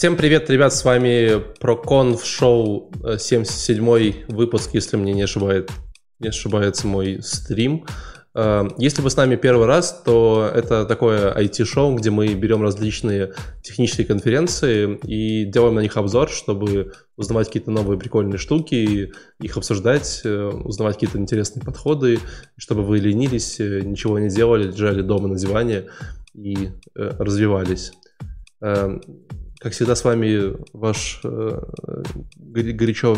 Всем привет, ребят, с вами ProConf шоу 77 выпуск, если мне не, ошибает, не ошибается мой стрим. Э, если вы с нами первый раз, то это такое IT-шоу, где мы берем различные технические конференции и делаем на них обзор, чтобы узнавать какие-то новые прикольные штуки, их обсуждать, э, узнавать какие-то интересные подходы, чтобы вы ленились, э, ничего не делали, лежали дома на диване и развивались. Как всегда, с вами ваш э, горячо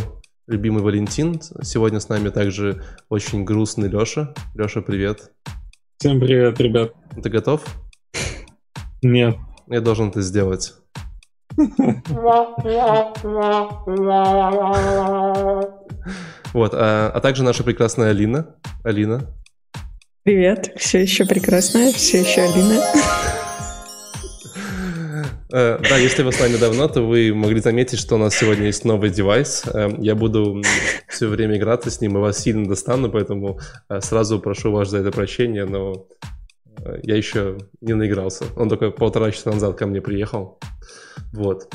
любимый Валентин. Сегодня с нами также очень грустный Леша. Леша, привет. Всем привет, ребят. Ты готов? Нет. Я должен это сделать. Вот, а, а также наша прекрасная Алина. Алина. Привет, все еще прекрасная, все еще Алина. Э, да, если вы с нами давно, то вы могли заметить, что у нас сегодня есть новый девайс. Э, я буду все время играться с ним и вас сильно достану, поэтому э, сразу прошу вас за это прощения, но я еще не наигрался. Он только полтора часа назад ко мне приехал. Вот.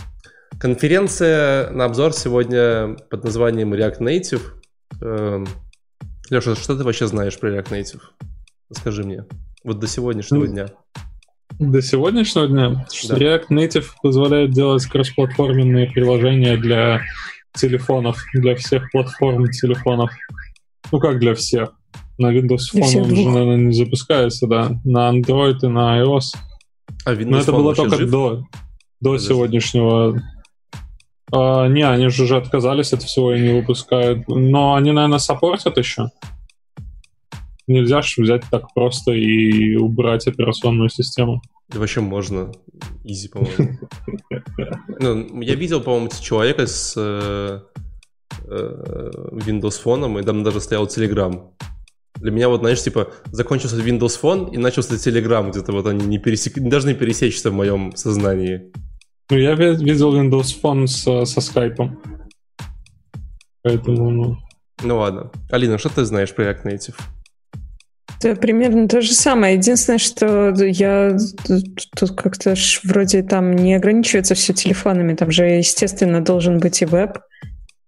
Конференция на обзор сегодня под названием React Native. Леша, что ты вообще знаешь про React Native? Расскажи мне. Вот до сегодняшнего ну, дня. До сегодняшнего дня да. React Native позволяет делать кроссплатформенные приложения для телефонов, для всех платформ телефонов. Ну как для всех? На Windows Phone он уже, наверное, не запускается, да. На Android и на iOS. А Windows Но это было только жив? до, до сегодняшнего. А, не, они же уже отказались от всего и не выпускают. Но они, наверное, саппортят еще. Нельзя же взять так просто и убрать операционную систему. Да вообще можно. Изи, по-моему. Ну, я видел, по-моему, человека с э, э, Windows фоном, и там даже стоял Telegram. Для меня вот, знаешь, типа, закончился Windows Phone и начался Telegram, где-то вот они не пересек... не пересечься в моем сознании. Ну, я видел Windows Phone со, со Skype. Поэтому, ну... Ну ладно. Алина, что ты знаешь про React Native? Это примерно то же самое. Единственное, что я тут как-то вроде там не ограничивается все телефонами. Там же, естественно, должен быть и веб.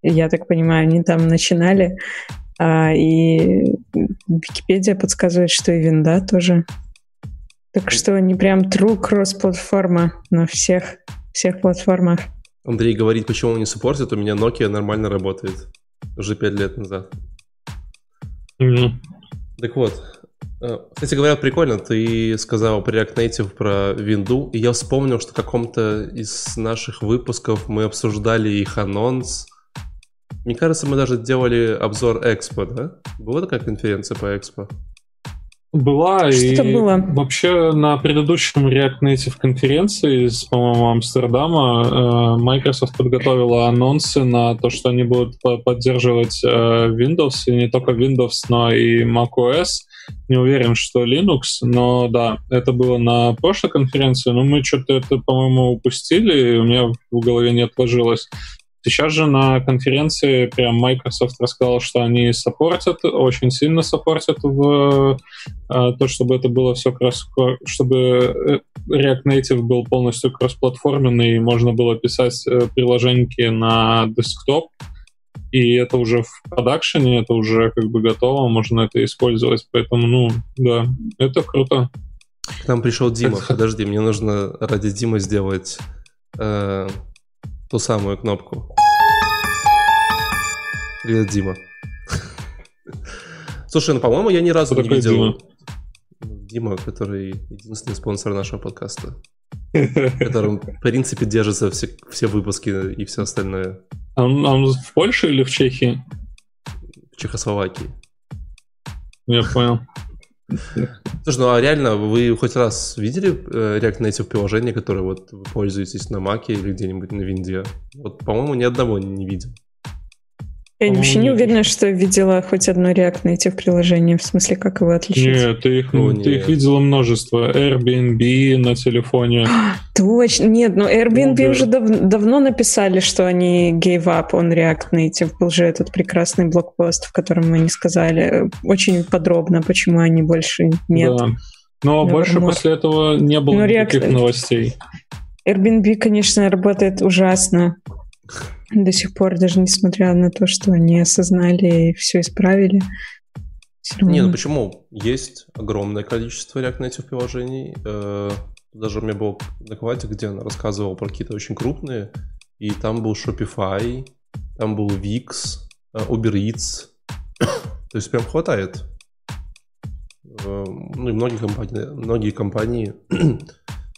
Я так понимаю, они там начинали. А, и Википедия подсказывает, что и винда тоже. Так что они прям true кросс-платформа на всех, всех платформах. Андрей говорит, почему он не суппортит. У меня Nokia нормально работает. Уже пять лет назад. Mm-hmm. Так вот, кстати говоря, прикольно, ты сказал про React Native, про винду, и я вспомнил, что в каком-то из наших выпусков мы обсуждали их анонс. Мне кажется, мы даже делали обзор Экспо, да? Была такая конференция по Экспо? Была, Что и было? вообще на предыдущем React Native конференции из, по-моему, Амстердама э, Microsoft подготовила анонсы на то, что они будут поддерживать э, Windows, и не только Windows, но и macOS не уверен, что Linux, но да, это было на прошлой конференции, но мы что-то это, по-моему, упустили, и у меня в голове не отложилось. Сейчас же на конференции прям Microsoft рассказал, что они саппортят, очень сильно саппортят в э, то, чтобы это было все кросс, чтобы э, React Native был полностью кроссплатформенный, и можно было писать э, приложеньки на десктоп, и это уже в продакшене, это уже как бы готово, можно это использовать, поэтому, ну, да, это круто. К нам пришел Дима, это... подожди, мне нужно ради Димы сделать э, ту самую кнопку. Привет, Дима. Слушай, ну, по-моему, я ни разу Кто не видел... Дима? Дима, который единственный спонсор нашего подкаста. Которым, в принципе, держатся все, все выпуски и все остальное. Он, он в Польше или в Чехии? В Чехословакии. Я понял. Слушай, ну а реально, вы хоть раз видели э, React Native приложение, которое вот вы пользуетесь на Маке или где-нибудь на Винде? Вот, по-моему, ни одного не видел. Я вообще не уверена, что видела хоть одно React Native приложение, в смысле, как его отличить. Нет, ты их, О, ты их видела множество. Airbnb на телефоне. Точно, нет, но Airbnb Uber. уже дав- давно написали, что они gave up on React Native. Был же этот прекрасный блокпост, в котором они сказали очень подробно, почему они больше нет. Да. Но больше после этого не было но никаких React... новостей. Airbnb, конечно, работает ужасно до сих пор, даже несмотря на то, что они осознали и все исправили. Не, ну почему? Есть огромное количество React Native приложений. Э, даже у меня был доклад, где она рассказывала про какие-то очень крупные, и там был Shopify, там был Wix, э, Uber Eats. То есть прям хватает. Э, ну и многие компании, многие компании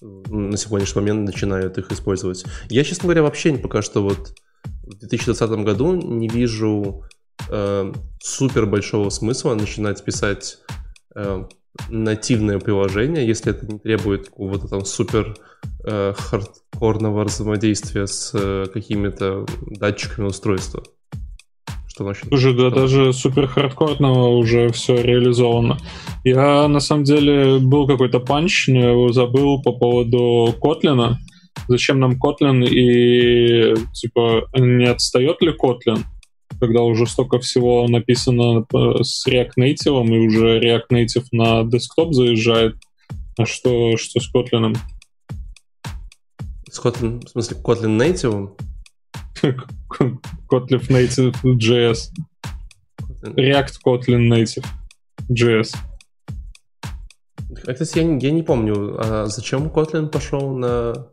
на сегодняшний момент начинают их использовать. Я, честно говоря, вообще пока что вот в 2020 году не вижу э, супер большого смысла начинать писать э, нативное приложение, если это не требует какого-то там супер э, хардкорного взаимодействия с э, какими-то датчиками устройства. Что значит? Уже да, даже супер хардкорного уже все реализовано. Я на самом деле был какой-то панч, но я его забыл по поводу Котлина. Зачем нам Kotlin и типа не отстает ли Kotlin? когда уже столько всего написано э, с React Native, и уже React Native на десктоп заезжает. А что, что с Kotlin? С Kotlin, в смысле, Kotlin Native? Kotlin Native JS. React Kotlin Native JS. А, кстати, я, я не помню, а зачем Kotlin пошел на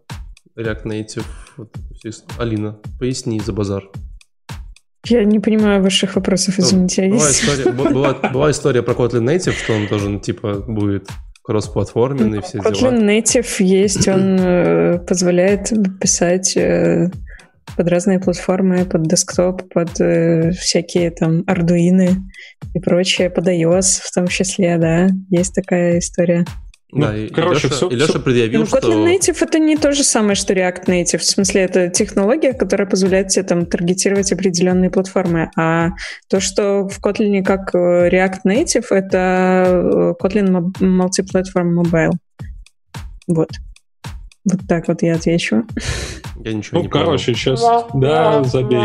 React Native? Вот, Алина, поясни за базар. Я не понимаю ваших вопросов, ну, извините. Ну, была, история, была, была история про Kotlin Native, что он тоже, ну, типа, будет кроссплатформенный, все Kotlin дела. Kotlin Native есть, он э, позволяет писать э, под разные платформы, под десктоп, под э, всякие там Arduino и прочее, под iOS в том числе, да, есть такая история. Да, ну, и, короче, Леша, все, и Леша все... предъявил, ну, что... Kotlin Native — это не то же самое, что React Native. В смысле, это технология, которая позволяет тебе там таргетировать определенные платформы. А то, что в Kotlin как э, React Native, это э, Kotlin Multiplatform Mobile. Вот. Вот так вот я отвечу. Я ничего ну, не короче, понял. сейчас... Да, забей.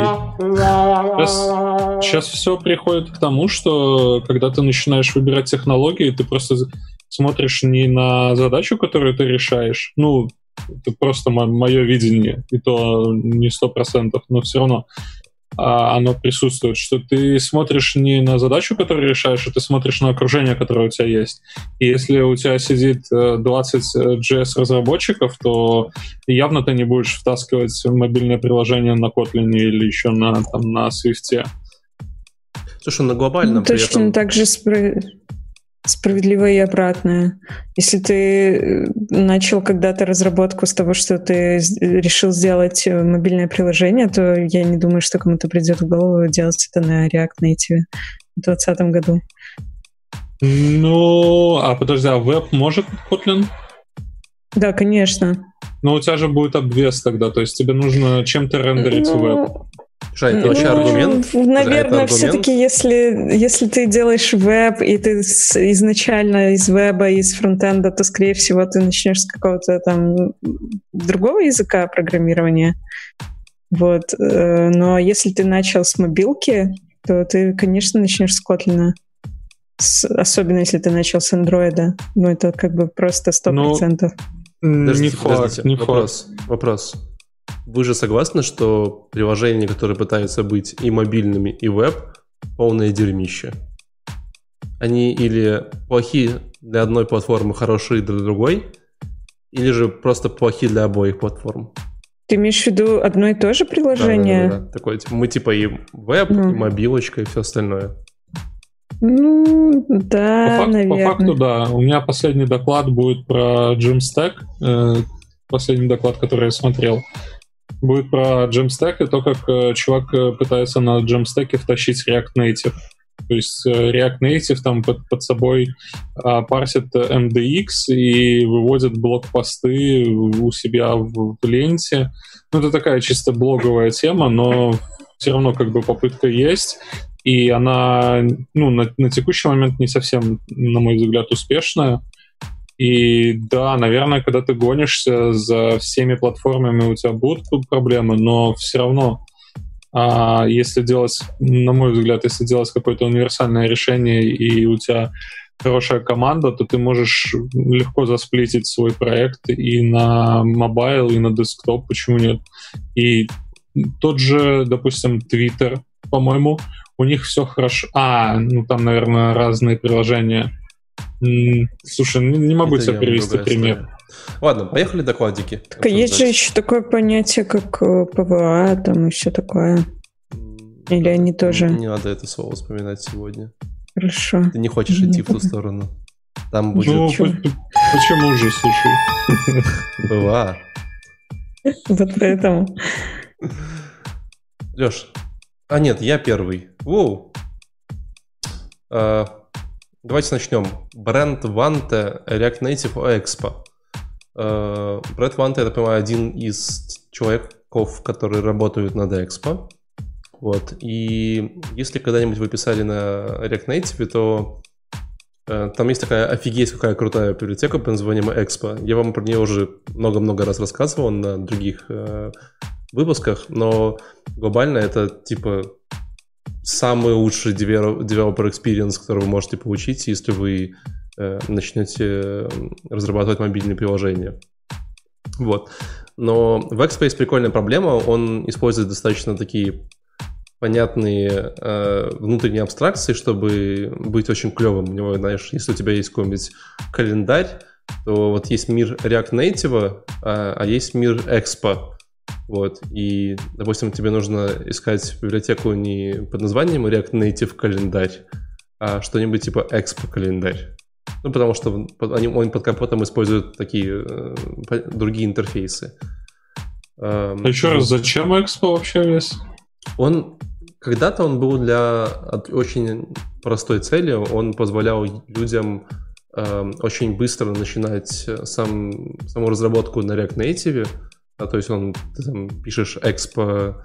Сейчас, сейчас все приходит к тому, что когда ты начинаешь выбирать технологии, ты просто смотришь не на задачу, которую ты решаешь, ну, это просто мое видение, и то не сто процентов, но все равно а, оно присутствует, что ты смотришь не на задачу, которую решаешь, а ты смотришь на окружение, которое у тебя есть. И если у тебя сидит 20 JS-разработчиков, то явно ты не будешь втаскивать мобильное приложение на Kotlin или еще на, там, на Swift. Слушай, на глобальном ну, Точно этом... так же спро... Справедливо и обратное. Если ты э, начал когда-то разработку с того, что ты решил сделать э, мобильное приложение, то я не думаю, что кому-то придет в голову делать это на React Native в 2020 году. Ну, а подожди, а веб может Kotlin? Да, конечно. Но у тебя же будет обвес тогда, то есть тебе нужно чем-то рендерить ну, веб. Слушай, это вообще ну, аргумент? Наверное, все-таки, если, если ты делаешь веб, и ты с, изначально из веба, из фронтенда, то, скорее всего, ты начнешь с какого-то там другого языка программирования. Вот. Э, но если ты начал с мобилки, то ты, конечно, начнешь с Kotlin. С, особенно если ты начал с андроида. Ну, это как бы просто 100%. Ну, не факт, не вопрос, факт. Вопрос. Вы же согласны, что приложения, которые пытаются быть и мобильными, и веб, полное дерьмище? Они или плохие для одной платформы, хорошие для другой, или же просто плохие для обоих платформ? Ты имеешь в виду одно и то же приложение? Да, да, да, да. Такое, типа, мы типа и веб, ну. и мобилочка, и все остальное. Ну, да, по, факту, наверное. по факту, да. У меня последний доклад будет про Jamstack. Э, последний доклад, который я смотрел будет про Jamstack и то, как э, чувак э, пытается на Jamstack втащить React Native. То есть э, React Native там под, под собой а, парсит MDX и выводит блокпосты у себя в, в ленте. Ну, это такая чисто блоговая тема, но все равно как бы попытка есть. И она ну, на, на текущий момент не совсем, на мой взгляд, успешная. И да, наверное, когда ты гонишься за всеми платформами, у тебя будут проблемы, но все равно, а, если делать, на мой взгляд, если делать какое-то универсальное решение, и у тебя хорошая команда, то ты можешь легко засплитить свой проект и на mobile, и на десктоп, почему нет. И тот же, допустим, Twitter, по-моему, у них все хорошо. А, ну там, наверное, разные приложения. Слушай, не, не могу Это тебе привести пример. История. Ладно, поехали докладики. Так, а есть же еще такое понятие, как э, PWA, там и все такое. Или они тоже... Не надо это слово вспоминать сегодня. Хорошо. Ты не хочешь идти в ту сторону. Там будет... Ну, почему же, слушай? PWA. Вот поэтому. Леш, а нет, я первый. Воу. А, давайте начнем. Brent Vatne React Native Expo. А, Brent Vatne, я так понимаю, один из человеков, которые работают над Expo. Вот. И если когда-нибудь вы писали на React Native, то э, там есть такая офигеть какая крутая библиотека под названием Expo. Я вам про нее уже много-много раз рассказывал на других э, выпусках, но глобально это типа самый лучший developer experience, который вы можете получить, если вы э, начнете разрабатывать мобильные приложения. Вот. Но в есть прикольная проблема, он использует достаточно такие понятные э, внутренние абстракции, чтобы быть очень клевым. У него, знаешь, если у тебя есть какой-нибудь календарь, то вот есть мир React Native, а, а есть мир Expo. Вот. И, допустим, тебе нужно искать библиотеку не под названием React Native календарь, а что-нибудь типа Expo календарь. Ну, потому что они, он под капотом используют такие э, другие интерфейсы. А еще раз, зачем Expo вообще весь? Он когда-то он был для очень простой цели. Он позволял людям э, очень быстро начинать сам, саму разработку на React Native а, то есть он, ты там пишешь expo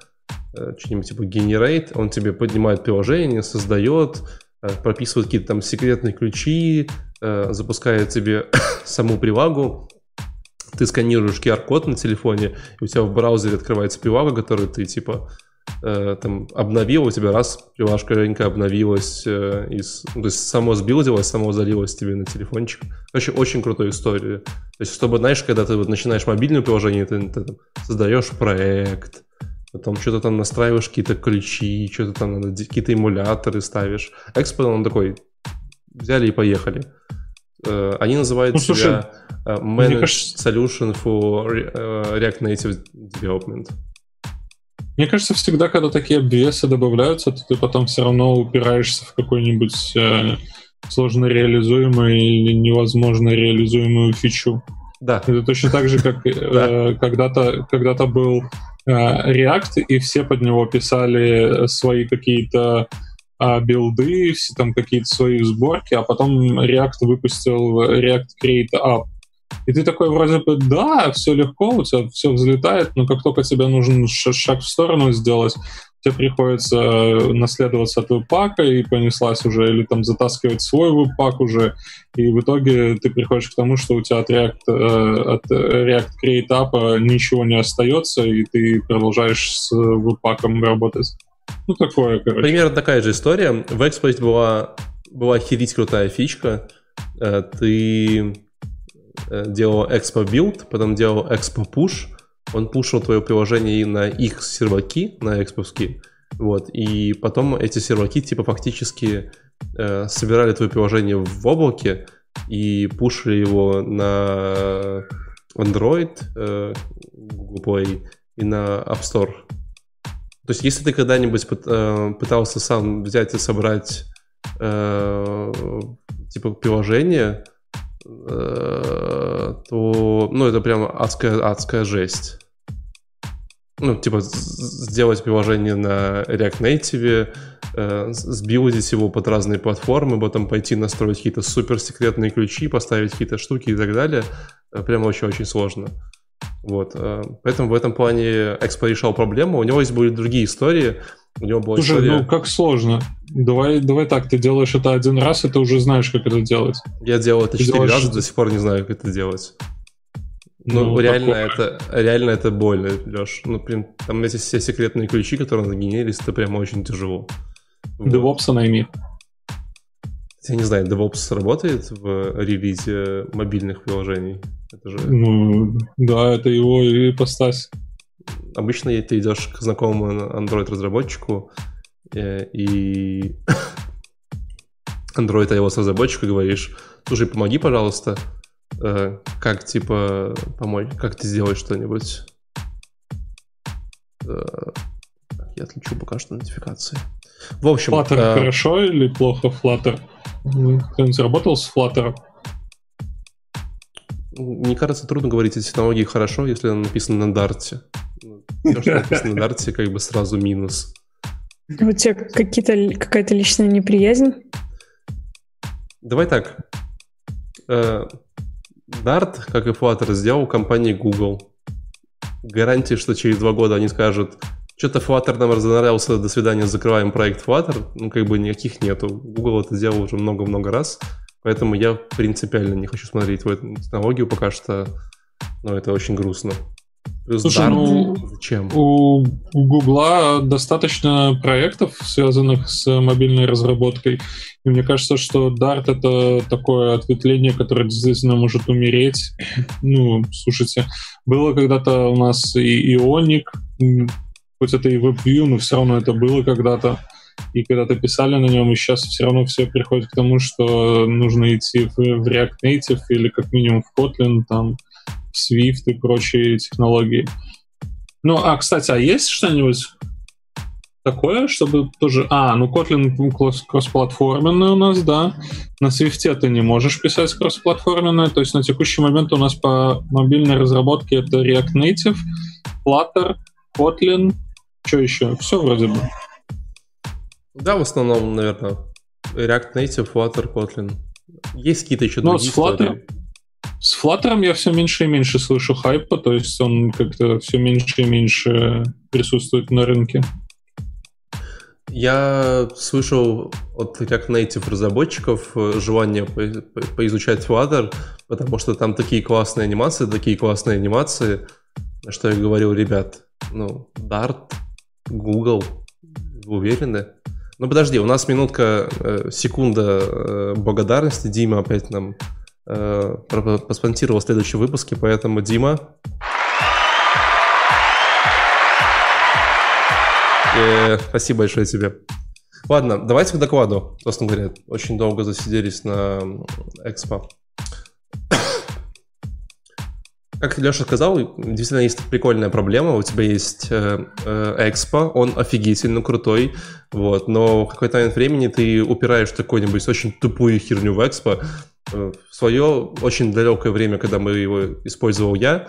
э, что-нибудь типа generate, он тебе поднимает приложение, создает, э, прописывает какие-то там секретные ключи, э, запускает тебе саму прилагу, ты сканируешь QR-код на телефоне, и у тебя в браузере открывается прилага, которую ты типа там обновил, у тебя раз прилажка рынка обновилась, э, из, то есть само сбилдилось, само залилось тебе на телефончик. Короче, очень крутая история. То есть, чтобы, знаешь, когда ты вот начинаешь мобильное приложение, ты, ты там, создаешь проект, потом что-то там настраиваешь какие-то ключи, что-то там какие-то эмуляторы ставишь. Экспорт, он такой, взяли и поехали. Uh, они называют ну, слушай, себя Managed кажется... Solution for React Native Development. Мне кажется, всегда, когда такие обвесы добавляются, то ты потом все равно упираешься в какой-нибудь э, сложно реализуемую или невозможно реализуемую фичу. Да. Это точно так же, как э, когда-то когда был э, React, и все под него писали свои какие-то э, билды, все там какие-то свои сборки, а потом React выпустил React Create App, и ты такой вроде бы, да, все легко, у тебя все взлетает, но как только тебе нужен шаг в сторону сделать, тебе приходится э, наследоваться от веб-пака и понеслась уже, или там затаскивать свой веб-пак уже, и в итоге ты приходишь к тому, что у тебя от React, э, от React Create App ничего не остается, и ты продолжаешь с веб-паком работать. Ну, такое, короче. Примерно такая же история. В Exploit была, была охерить крутая фичка. Э, ты Э, делал Expo Build, потом делал Expo Push. Он пушил твое приложение на их серваки, на эксповские. Вот, и потом эти серваки типа фактически э, собирали твое приложение в облаке и пушили его на Android, э, Google Play и на App Store. То есть, если ты когда-нибудь э, пытался сам взять и собрать э, типа приложение, Э, то, ну, это прям адская, адская жесть. Ну, типа, сделать приложение на React Native, э, сбилдить его под разные платформы, потом пойти настроить какие-то суперсекретные ключи, поставить какие-то штуки и так далее. Э, прямо очень-очень сложно. Вот. Э, поэтому в этом плане Экспо решал проблему. У него есть были другие истории. У него была Слушай, история... ну как сложно. Давай, давай так, ты делаешь это один раз, и ты уже знаешь, как это делать. Я делал это четыре делаешь... раза, до сих пор не знаю, как это делать. Ну, ну реально, это, реально это больно, Леш. Ну, прям, там эти все секретные ключи, которые нагенерились, это прямо очень тяжело. DevOps найми. Я не знаю, DevOps работает в релизе мобильных приложений? Это же... Ну, да, это его ипостась. Обычно ты идешь к знакомому Android-разработчику и Android iOS разработчику говоришь, слушай, помоги, пожалуйста, э, как, типа, помочь, как ты сделаешь что-нибудь. Э, я отключу пока что нотификации. В общем... Flutter э, хорошо или плохо Flutter? Кто-нибудь работал с Flutter? Мне кажется, трудно говорить о технологии хорошо, если она написана на Дарте. Все, что написано на Дарте, как бы сразу минус. У тебя какие-то, какая-то личная неприязнь? Давай так. Э, Dart, как и Flutter, сделал компания Google. Гарантии, что через два года они скажут, что-то Flutter нам разонравился, до свидания, закрываем проект Flutter. Ну, как бы никаких нету. Google это сделал уже много-много раз. Поэтому я принципиально не хочу смотреть в эту технологию пока что. Но это очень грустно. Слушай, ну, зачем? У, у Гугла достаточно проектов, связанных с мобильной разработкой. И мне кажется, что Dart — это такое ответвление, которое действительно может умереть. Ну, слушайте, было когда-то у нас и Ионик, хоть это и WebView, но все равно это было когда-то. И когда-то писали на нем, и сейчас все равно все приходит к тому, что нужно идти в, React Native или как минимум в Kotlin, там, Swift и прочие технологии. Ну, а, кстати, а есть что-нибудь такое, чтобы тоже... А, ну Kotlin кроссплатформенный у нас, да. На Swift ты не можешь писать кроссплатформенное, то есть на текущий момент у нас по мобильной разработке это React Native, Flutter, Kotlin, что еще? Все вроде бы. Да, в основном, наверное, React Native, Flutter, Kotlin. Есть какие-то еще Но ну, другие с Flutter, истории? С Flutter я все меньше и меньше слышу хайпа, то есть он как-то все меньше и меньше присутствует на рынке. Я слышал от React Native разработчиков э, желание по поизучать Flutter, потому что там такие классные анимации, такие классные анимации, что я говорил, ребят, ну, Dart, Google, вы уверены? Ну подожди, у нас минутка, э, секунда э, благодарности. Дима опять нам э, поспонсировал следующие выпуски, поэтому Дима. Э, спасибо большое тебе. Ладно, давайте к докладу. Собственно говоря, очень долго засиделись на Экспо. Как Леша сказал, действительно есть прикольная проблема. У тебя есть э, э, Экспо, он офигительно крутой, вот, но в какой-то момент времени ты упираешь какую-нибудь очень тупую херню в Экспо. Э, в свое очень далекое время, когда мы его использовал я,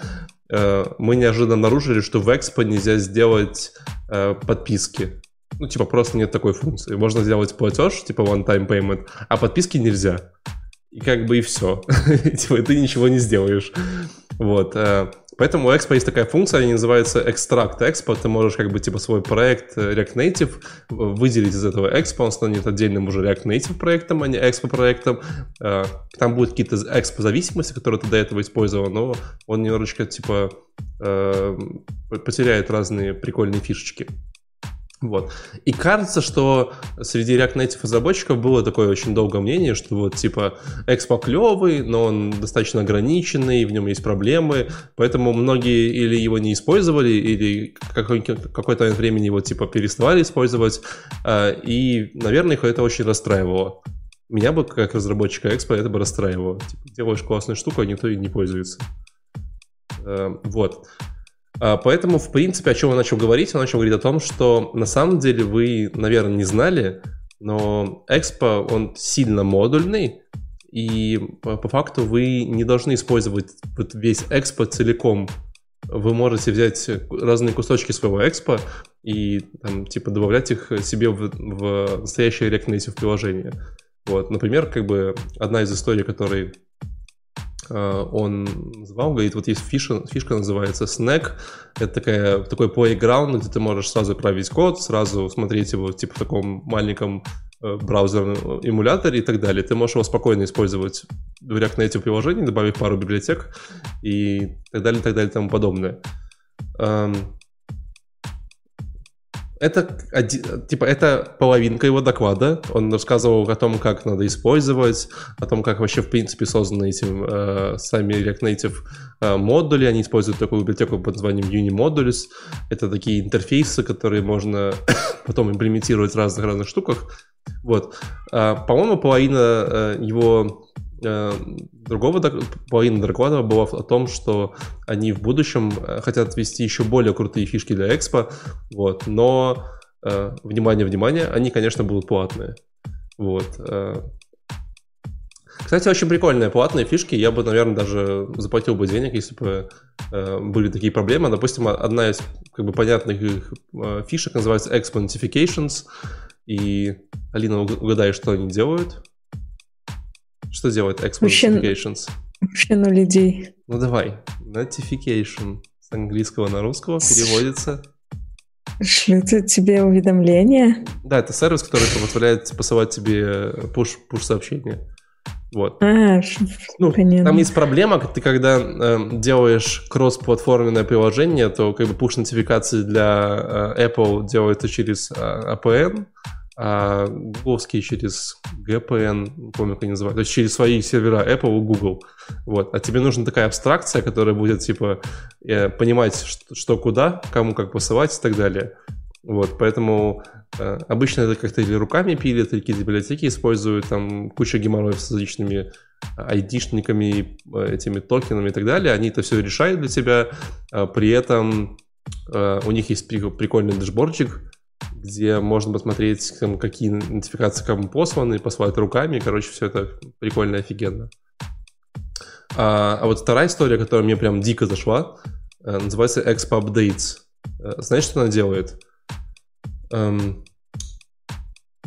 э, мы неожиданно обнаружили, что в Экспо нельзя сделать э, подписки. Ну, типа, просто нет такой функции. Можно сделать платеж, типа one-time payment, а подписки нельзя. И как бы и все. типа, ты ничего не сделаешь. Вот. Э, поэтому у Expo есть такая функция, она называется Extract Expo. Ты можешь как бы типа свой проект э, React Native выделить из этого Expo, он станет отдельным уже React Native проектом, а не Expo проектом. Э, там будут какие-то Expo зависимости, которые ты до этого использовал, но он немножечко типа потеряет разные прикольные фишечки. Вот. И кажется, что среди React Native разработчиков было такое очень долгое мнение, что вот типа Expo клевый, но он достаточно ограниченный, в нем есть проблемы, поэтому многие или его не использовали, или какое-то времени его типа переставали использовать, а, и, наверное, их это очень расстраивало. Меня бы, как разработчика Expo, это бы расстраивало. Типа, делаешь классную штуку, а никто и не пользуется. Э, вот. А, поэтому, в принципе, о чем я начал говорить? Я начал говорить о том, что на самом деле вы, наверное, не знали, но Expo, он сильно модульный, и по, факту вы не должны использовать вот весь Expo целиком. Вы можете взять разные кусочки своего Expo и там, типа добавлять их себе в, в настоящее React Native приложение. Вот, например, как бы одна из историй, которой Э, он называл, говорит, вот есть фишка, фишка называется Snack, это такая, такой playground, где ты можешь сразу править код, сразу смотреть его типа в таком маленьком э, браузерном эмуляторе и так далее. Ты можешь его спокойно использовать в React Native приложении, добавив пару библиотек и так далее, так далее, и тому подобное. Эм, это, типа, это половинка его доклада. Он рассказывал о том, как надо использовать, о том, как вообще, в принципе, созданы этим э, сами React Native э, модули. Они используют такую библиотеку под названием Unimodules. Это такие интерфейсы, которые можно потом имплементировать в разных-разных штуках. Вот. А, по-моему, половина э, его другого половина доклада была о том, что они в будущем э, хотят ввести еще более крутые фишки для экспо, вот, но э, внимание, внимание, они, конечно, будут платные. Вот. Кстати, очень прикольные платные фишки. Я бы, наверное, даже заплатил бы денег, если бы были такие проблемы. Допустим, одна из как бы понятных их фишек называется Expo Notifications. И, Алина, угадай, что они делают? Что делает Expo вообще, Notifications? Вообще на людей. Ну давай. Notification с английского на русского переводится. Шлют тебе уведомления? Да, это сервис, который позволяет посылать тебе push, push сообщения. Вот. А, ну, понятно. Там есть проблема, ты когда э, делаешь кросс-платформенное приложение, то как бы push-нотификации для э, Apple делается через э, APN, а гугловские через GPN, помню, как они называют, то есть через свои сервера Apple и Google. Вот. А тебе нужна такая абстракция, которая будет, типа, э, понимать, что, что куда, кому как посылать и так далее. Вот, поэтому э, обычно это как-то или руками пилят, или какие-то библиотеки используют, там куча геморроев с различными айдишниками, э, этими токенами и так далее. Они это все решают для тебя. Э, при этом у них есть прикольный дашбордчик, где можно посмотреть, какие нотификации кому посланы, послать руками. Короче, все это прикольно, офигенно. А, а вот вторая история, которая мне прям дико зашла, э, называется Expo Updates. Э, знаешь, что она делает? Эм,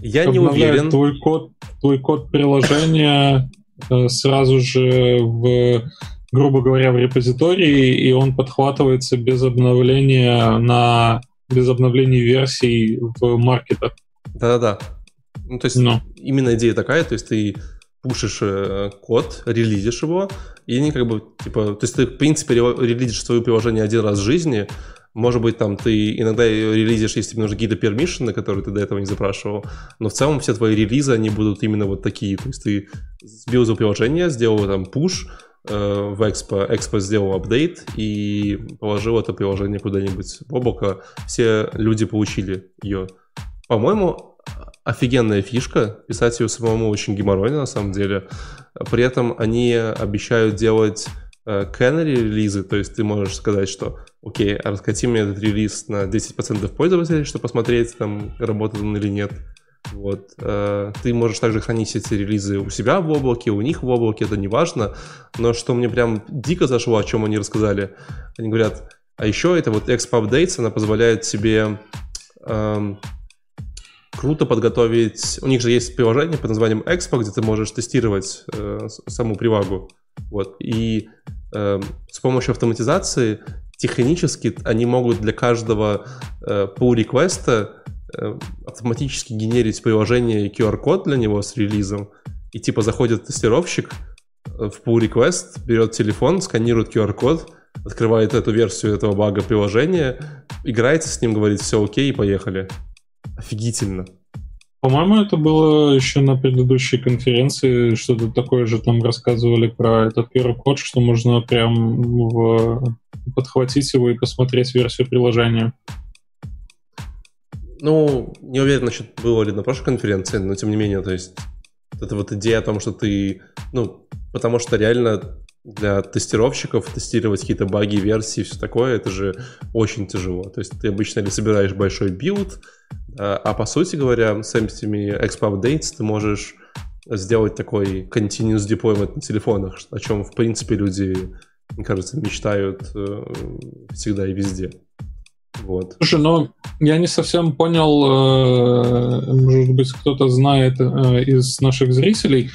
я не уверен. Твой код, твой код приложения э, сразу же в грубо говоря, в репозитории, и он подхватывается без обновления на без обновлений версий в маркетах. Да-да-да. Ну, то есть Но. именно идея такая, то есть ты пушишь э, код, релизишь его, и они как бы, типа, то есть ты, в принципе, релизишь свое приложение один раз в жизни, может быть, там ты иногда релизишь, если тебе нужны какие-то пермишины, которые ты до этого не запрашивал, но в целом все твои релизы, они будут именно вот такие, то есть ты сбил за приложение, сделал там пуш, в Expo. Expo сделал апдейт и положил это приложение куда-нибудь в облако. Все люди получили ее. По-моему, офигенная фишка. Писать ее самому очень геморройно, на самом деле. При этом они обещают делать canary э, релизы, то есть ты можешь сказать, что окей, раскати мне этот релиз на 10% пользователей, чтобы посмотреть, там, работает он или нет. Вот. Э, ты можешь также хранить эти релизы у себя в облаке, у них в облаке, это не важно. Но что мне прям дико зашло, о чем они рассказали, они говорят, а еще это вот Expo Updates, она позволяет себе эм, круто подготовить... У них же есть приложение под названием Expo, где ты можешь тестировать э, саму привагу. Вот. И э, с помощью автоматизации технически они могут для каждого э, pull реквеста автоматически генерить приложение и QR-код для него с релизом, и типа заходит тестировщик э, в pull request, берет телефон, сканирует QR-код, открывает эту версию этого бага приложения, играется с ним, говорит, все окей, поехали. Офигительно. По-моему, это было еще на предыдущей конференции, что-то такое же там рассказывали про этот QR-код, что можно прям в... подхватить его и посмотреть версию приложения. Ну, не уверен насчет было ли на прошлой конференции, но тем не менее, то есть это вот идея о том, что ты, ну, потому что реально для тестировщиков тестировать какие-то баги, версии, все такое, это же очень тяжело. То есть ты обычно или собираешь большой build, а, а по сути говоря, с этими Expo Updates ты можешь сделать такой continuous deployment на телефонах, о чем, в принципе, люди, мне кажется, мечтают э, всегда и везде. Вот. Слушай, ну я не совсем понял, э, может быть, кто-то знает э, из наших зрителей,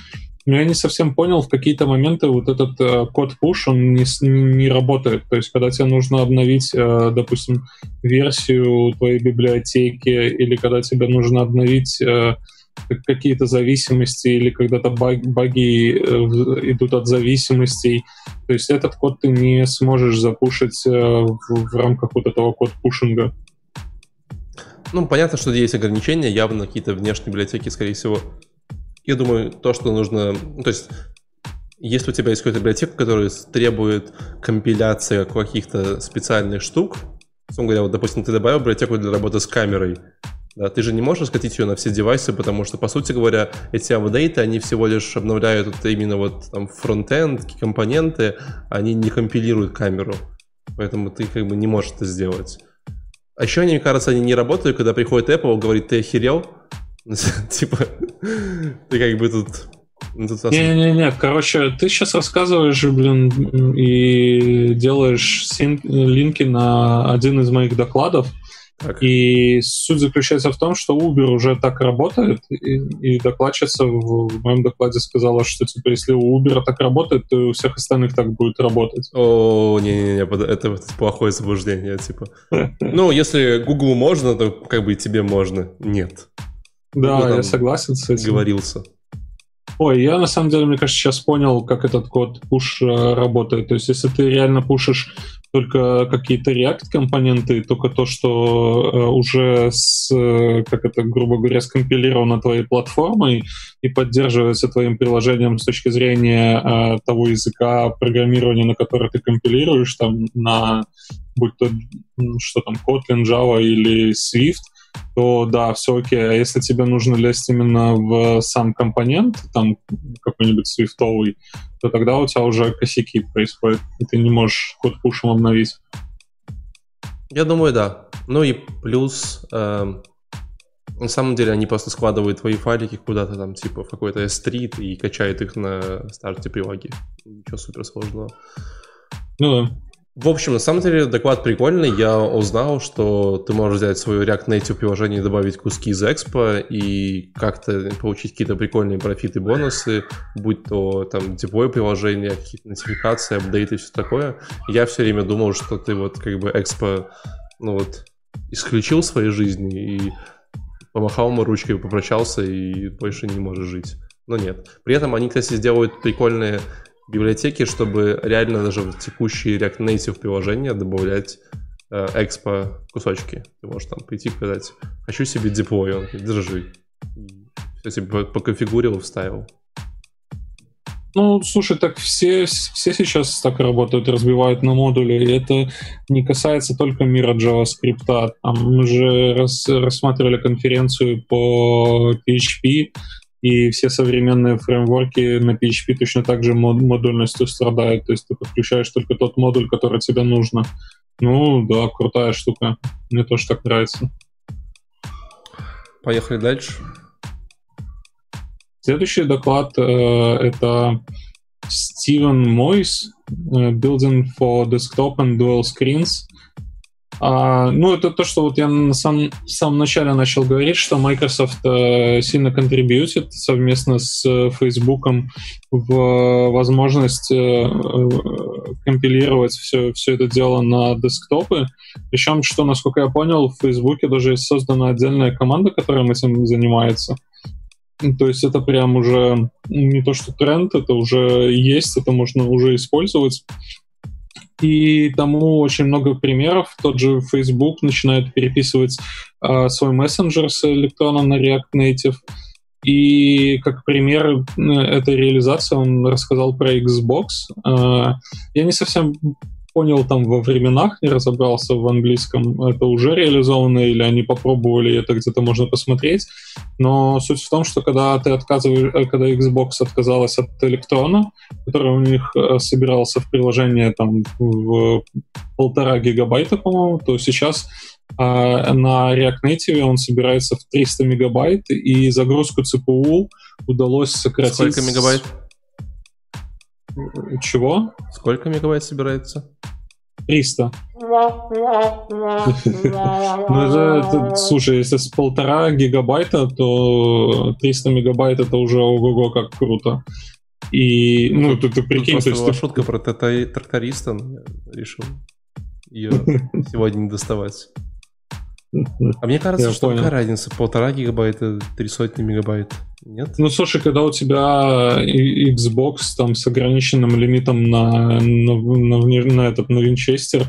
но я не совсем понял, в какие-то моменты вот этот э, code push, он не, не работает. То есть, когда тебе нужно обновить, допустим, версию твоей библиотеки, или когда тебе нужно обновить какие-то зависимости или когда-то баг, баги э, идут от зависимостей. То есть этот код ты не сможешь запушить э, в, в рамках вот этого код-пушинга. Ну, понятно, что есть ограничения, явно какие-то внешние библиотеки, скорее всего. Я думаю, то, что нужно... Ну, то есть, если у тебя есть какая-то библиотека, которая требует компиляции каких-то специальных штук, условно говоря, вот, допустим, ты добавил библиотеку для работы с камерой, да, ты же не можешь скатить ее на все девайсы, потому что, по сути говоря, эти апдейты, они всего лишь обновляют вот именно вот там фронтенд, компоненты, они не компилируют камеру. Поэтому ты как бы не можешь это сделать. А еще, мне кажется, они не работают, когда приходит Apple, говорит, ты охерел? Типа, ты как бы тут не-не-не, короче, ты сейчас рассказываешь, блин, и делаешь линки на один из моих докладов, так. И суть заключается в том, что Uber уже так работает, и, и докладчица в, в моем докладе сказала, что типа если у Uber так работает, то и у всех остальных так будет работать. О, не-не-не, это, это плохое заблуждение, типа. Ну, если Google можно, то как бы и тебе можно. Нет. Да, я согласен с этим. Говорился. Ой, я на самом деле, мне кажется, сейчас понял, как этот код push э, работает. То есть, если ты реально пушишь только какие-то React-компоненты, только то, что э, уже с, э, как это, грубо говоря, скомпилировано твоей платформой и поддерживается твоим приложением с точки зрения э, того языка программирования, на который ты компилируешь, там, на, будь то, что там, Kotlin, Java или Swift, то да, все окей. А если тебе нужно лезть именно в сам компонент, там какой-нибудь свифтовый, то тогда у тебя уже косяки происходят, и ты не можешь код пушем обновить. Я думаю, да. Ну и плюс, э, на самом деле, они просто складывают твои файлики куда-то там, типа, в какой-то S3 и качают их на старте прилаги. Ничего суперсложного. Ну да. В общем, на самом деле доклад прикольный. Я узнал, что ты можешь взять свое React Native приложение добавить куски из Expo и как-то получить какие-то прикольные профиты, бонусы, будь то там деплой приложения, какие-то нотификации, апдейты и все такое. Я все время думал, что ты вот как бы Expo, ну вот, исключил своей жизни и помахал ему ручкой, попрощался и больше не можешь жить. Но нет. При этом они, кстати, сделают прикольные библиотеки, чтобы реально даже в текущие React Native приложения добавлять э, экспо кусочки. Ты можешь там прийти сказать, хочу себе деплой, он держи. Все себе поконфигурил, вставил. Ну, слушай, так все, все сейчас так работают, разбивают на модули, и это не касается только мира JavaScript. Там мы же рас, рассматривали конференцию по PHP, и все современные фреймворки на PHP точно так же мод- модульностью страдают. То есть ты подключаешь только тот модуль, который тебе нужно. Ну, да, крутая штука. Мне тоже так нравится. Поехали дальше. Следующий доклад э, это Стивен Мойс, э, Building for Desktop and Dual Screens. А, ну, это то, что вот я на самом, в самом начале начал говорить, что Microsoft э, сильно контрибьютит совместно с э, Facebook в возможность э, э, компилировать все, все это дело на десктопы. Причем, что, насколько я понял, в Facebook даже есть создана отдельная команда, которая этим занимается. То есть это прям уже не то, что тренд, это уже есть, это можно уже использовать. И тому очень много примеров. Тот же Facebook начинает переписывать э, свой мессенджер с электроном на React Native. И как пример э, этой реализации он рассказал про Xbox. Э, я не совсем понял там во временах, не разобрался в английском, это уже реализовано или они попробовали, это где-то можно посмотреть. Но суть в том, что когда ты отказываешь, э, когда Xbox отказалась от электрона, который у них э, собирался в приложение там в полтора гигабайта, по-моему, то сейчас а на React Native он собирается в 300 мегабайт, и загрузку CPU удалось сократить... Сколько мегабайт? Чего? Сколько мегабайт собирается? 300. Ну, это, слушай, если с полтора гигабайта, то 300 мегабайт это уже ого-го как круто. И, ну, ты, ты прикинь... Просто то есть шутка про тракториста, решил ее сегодня не доставать. А мне кажется, Я что понял. какая разница? Полтора гигабайта, три сотни мегабайт. Нет? Ну, слушай, когда у тебя Xbox там с ограниченным лимитом на, на, на, на, этот, на винчестер,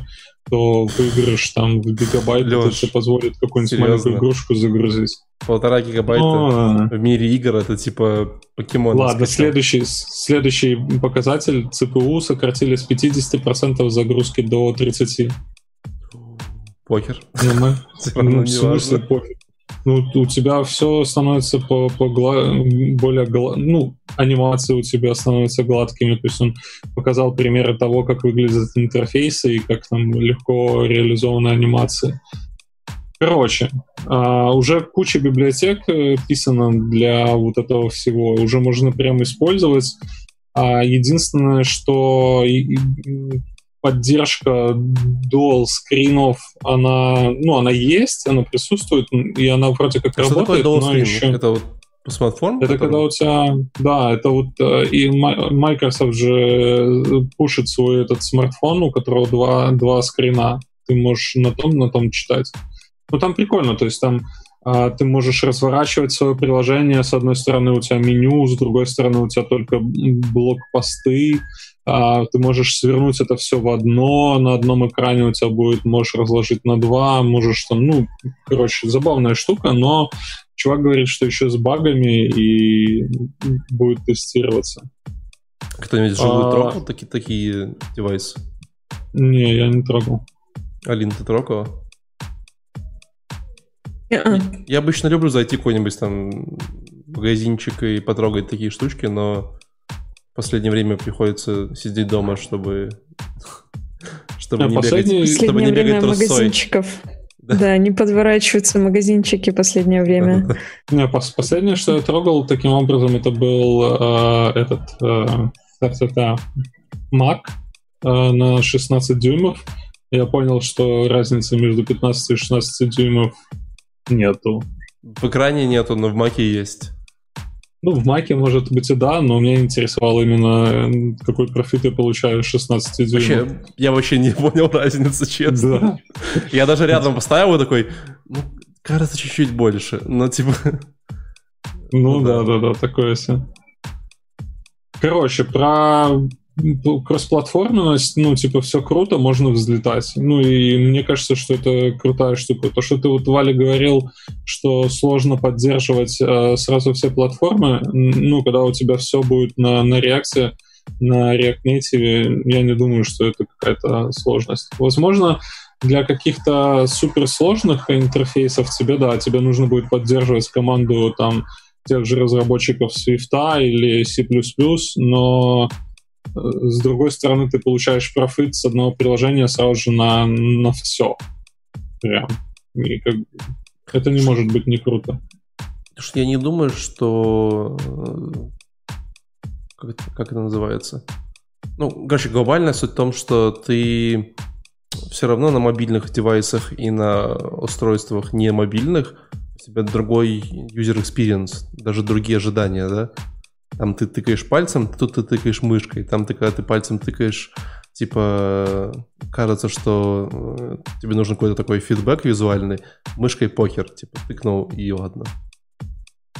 то выигрыш там в гигабайт это тебе позволит какую-нибудь маленькую игрушку загрузить. Полтора гигабайта Но... в мире игр это типа покемон. Ладно, следующий, следующий показатель ЦПУ сократили с 50% загрузки до 30%. Покер. Ну, в смысле покер? ну, у тебя все становится по, по гла... более гла... ну, анимации у тебя становятся гладкими. То есть он показал примеры того, как выглядят интерфейсы и как там легко реализованы анимации. Короче, а, уже куча библиотек э, писана для вот этого всего. Уже можно прямо использовать. А единственное, что поддержка dual скринов, она, ну, она есть, она присутствует, и она вроде как а работает, что такое но еще... Это вот смартфон? Это который... когда у тебя, да, это вот э, и Microsoft же пушит свой этот смартфон, у которого два, два скрина. Ты можешь на том, на том читать. Ну, там прикольно, то есть там а, ты можешь разворачивать свое приложение. С одной стороны у тебя меню, с другой стороны у тебя только блок посты. А, ты можешь свернуть это все в одно, на одном экране у тебя будет, можешь разложить на два, можешь там, ну, короче, забавная штука, но чувак говорит, что еще с багами и будет тестироваться. Кто-нибудь живой а... трогал такие, такие девайсы? Не, я не трогал. Алин, ты трогала? Я, я обычно люблю зайти в какой-нибудь там магазинчик и потрогать такие штучки, но последнее время приходится сидеть дома, чтобы чтобы, а не, бегать, чтобы не бегать трусой. магазинчиков. Да. да, не подворачиваются магазинчики последнее время. Не, последнее, что я трогал таким образом, это был э, этот э, Mac э, на 16 дюймов. Я понял, что разница между 15 и 16 дюймов нету. В экране нету, но в маке есть. Ну, в маке, может быть, и да, но меня интересовало именно, какой профит я получаю 16 дюймов. Вообще, я вообще не понял разницы, честно. Да. Я даже рядом поставил и такой, ну, кажется, чуть-чуть больше, но типа... Ну, да, да, да, такое все. Короче, про кроссплатформенность, ну, типа, все круто, можно взлетать. Ну, и мне кажется, что это крутая штука. То, что ты вот, Валя, говорил, что сложно поддерживать э, сразу все платформы, ну, когда у тебя все будет на, на реакции, на React Native, я не думаю, что это какая-то сложность. Возможно, для каких-то суперсложных интерфейсов тебе, да, тебе нужно будет поддерживать команду там тех же разработчиков Swift или C++, но с другой стороны, ты получаешь профит с одного приложения сразу же на, на все. Прям. И как... Это не может быть не круто. Что я не думаю, что... Э, как это, как это называется? Ну, короче, глобальная суть в том, что ты все равно на мобильных девайсах и на устройствах не мобильных у тебя другой user experience, даже другие ожидания, да? Там ты тыкаешь пальцем, тут ты тыкаешь мышкой. Там ты, когда ты пальцем тыкаешь, типа, кажется, что э, тебе нужен какой-то такой фидбэк визуальный. Мышкой покер, типа, тыкнул и ладно.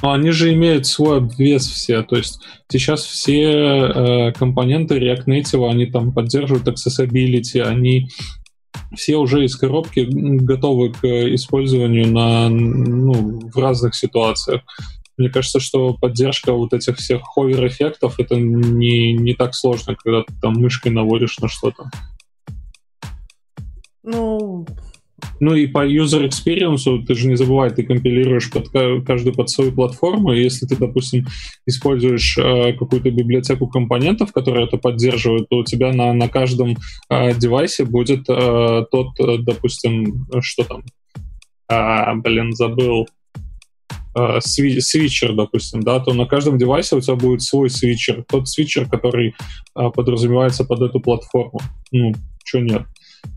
Но они же имеют свой обвес все. То есть сейчас все э, компоненты React Native, они там поддерживают accessibility, они все уже из коробки готовы к использованию на, ну, в разных ситуациях. Мне кажется, что поддержка вот этих всех ховер-эффектов это не, не так сложно, когда ты там мышкой наводишь на что-то. Ну, ну и по user experience, ты же не забывай, ты компилируешь под каждую под свою платформу, и если ты, допустим, используешь э, какую-то библиотеку компонентов, которые это поддерживают, то у тебя на, на каждом э, девайсе будет э, тот, э, допустим, что там, а, блин, забыл, э, свитчер, допустим, да, то на каждом девайсе у тебя будет свой свитчер, тот свитчер, который э, подразумевается под эту платформу. Ну, что нет.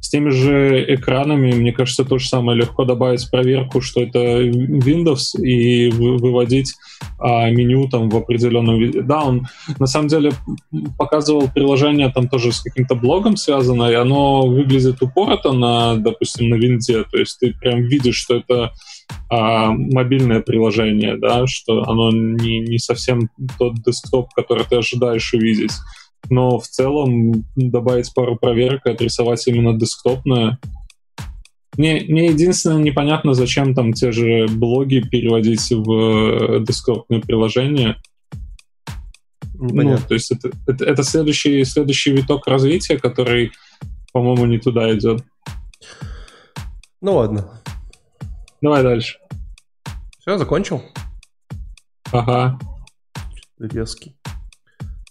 С теми же экранами, мне кажется, то же самое. Легко добавить проверку, что это Windows, и выводить а, меню там в определенном виде. Да, он на самом деле показывал приложение там тоже с каким-то блогом связано, и оно выглядит упорото на, допустим, на винде. То есть ты прям видишь, что это а, мобильное приложение, да, что оно не, не совсем тот десктоп, который ты ожидаешь увидеть. но в целом добавить пару проверок и отрисовать именно десктопное. Мне, мне единственное непонятно, зачем там те же блоги переводить в э, десктопные приложения. Непонятно. Ну, то есть это, это, это следующий, следующий виток развития, который, по-моему, не туда идет. Ну ладно. Давай дальше. Все, закончил? Ага. Резкий.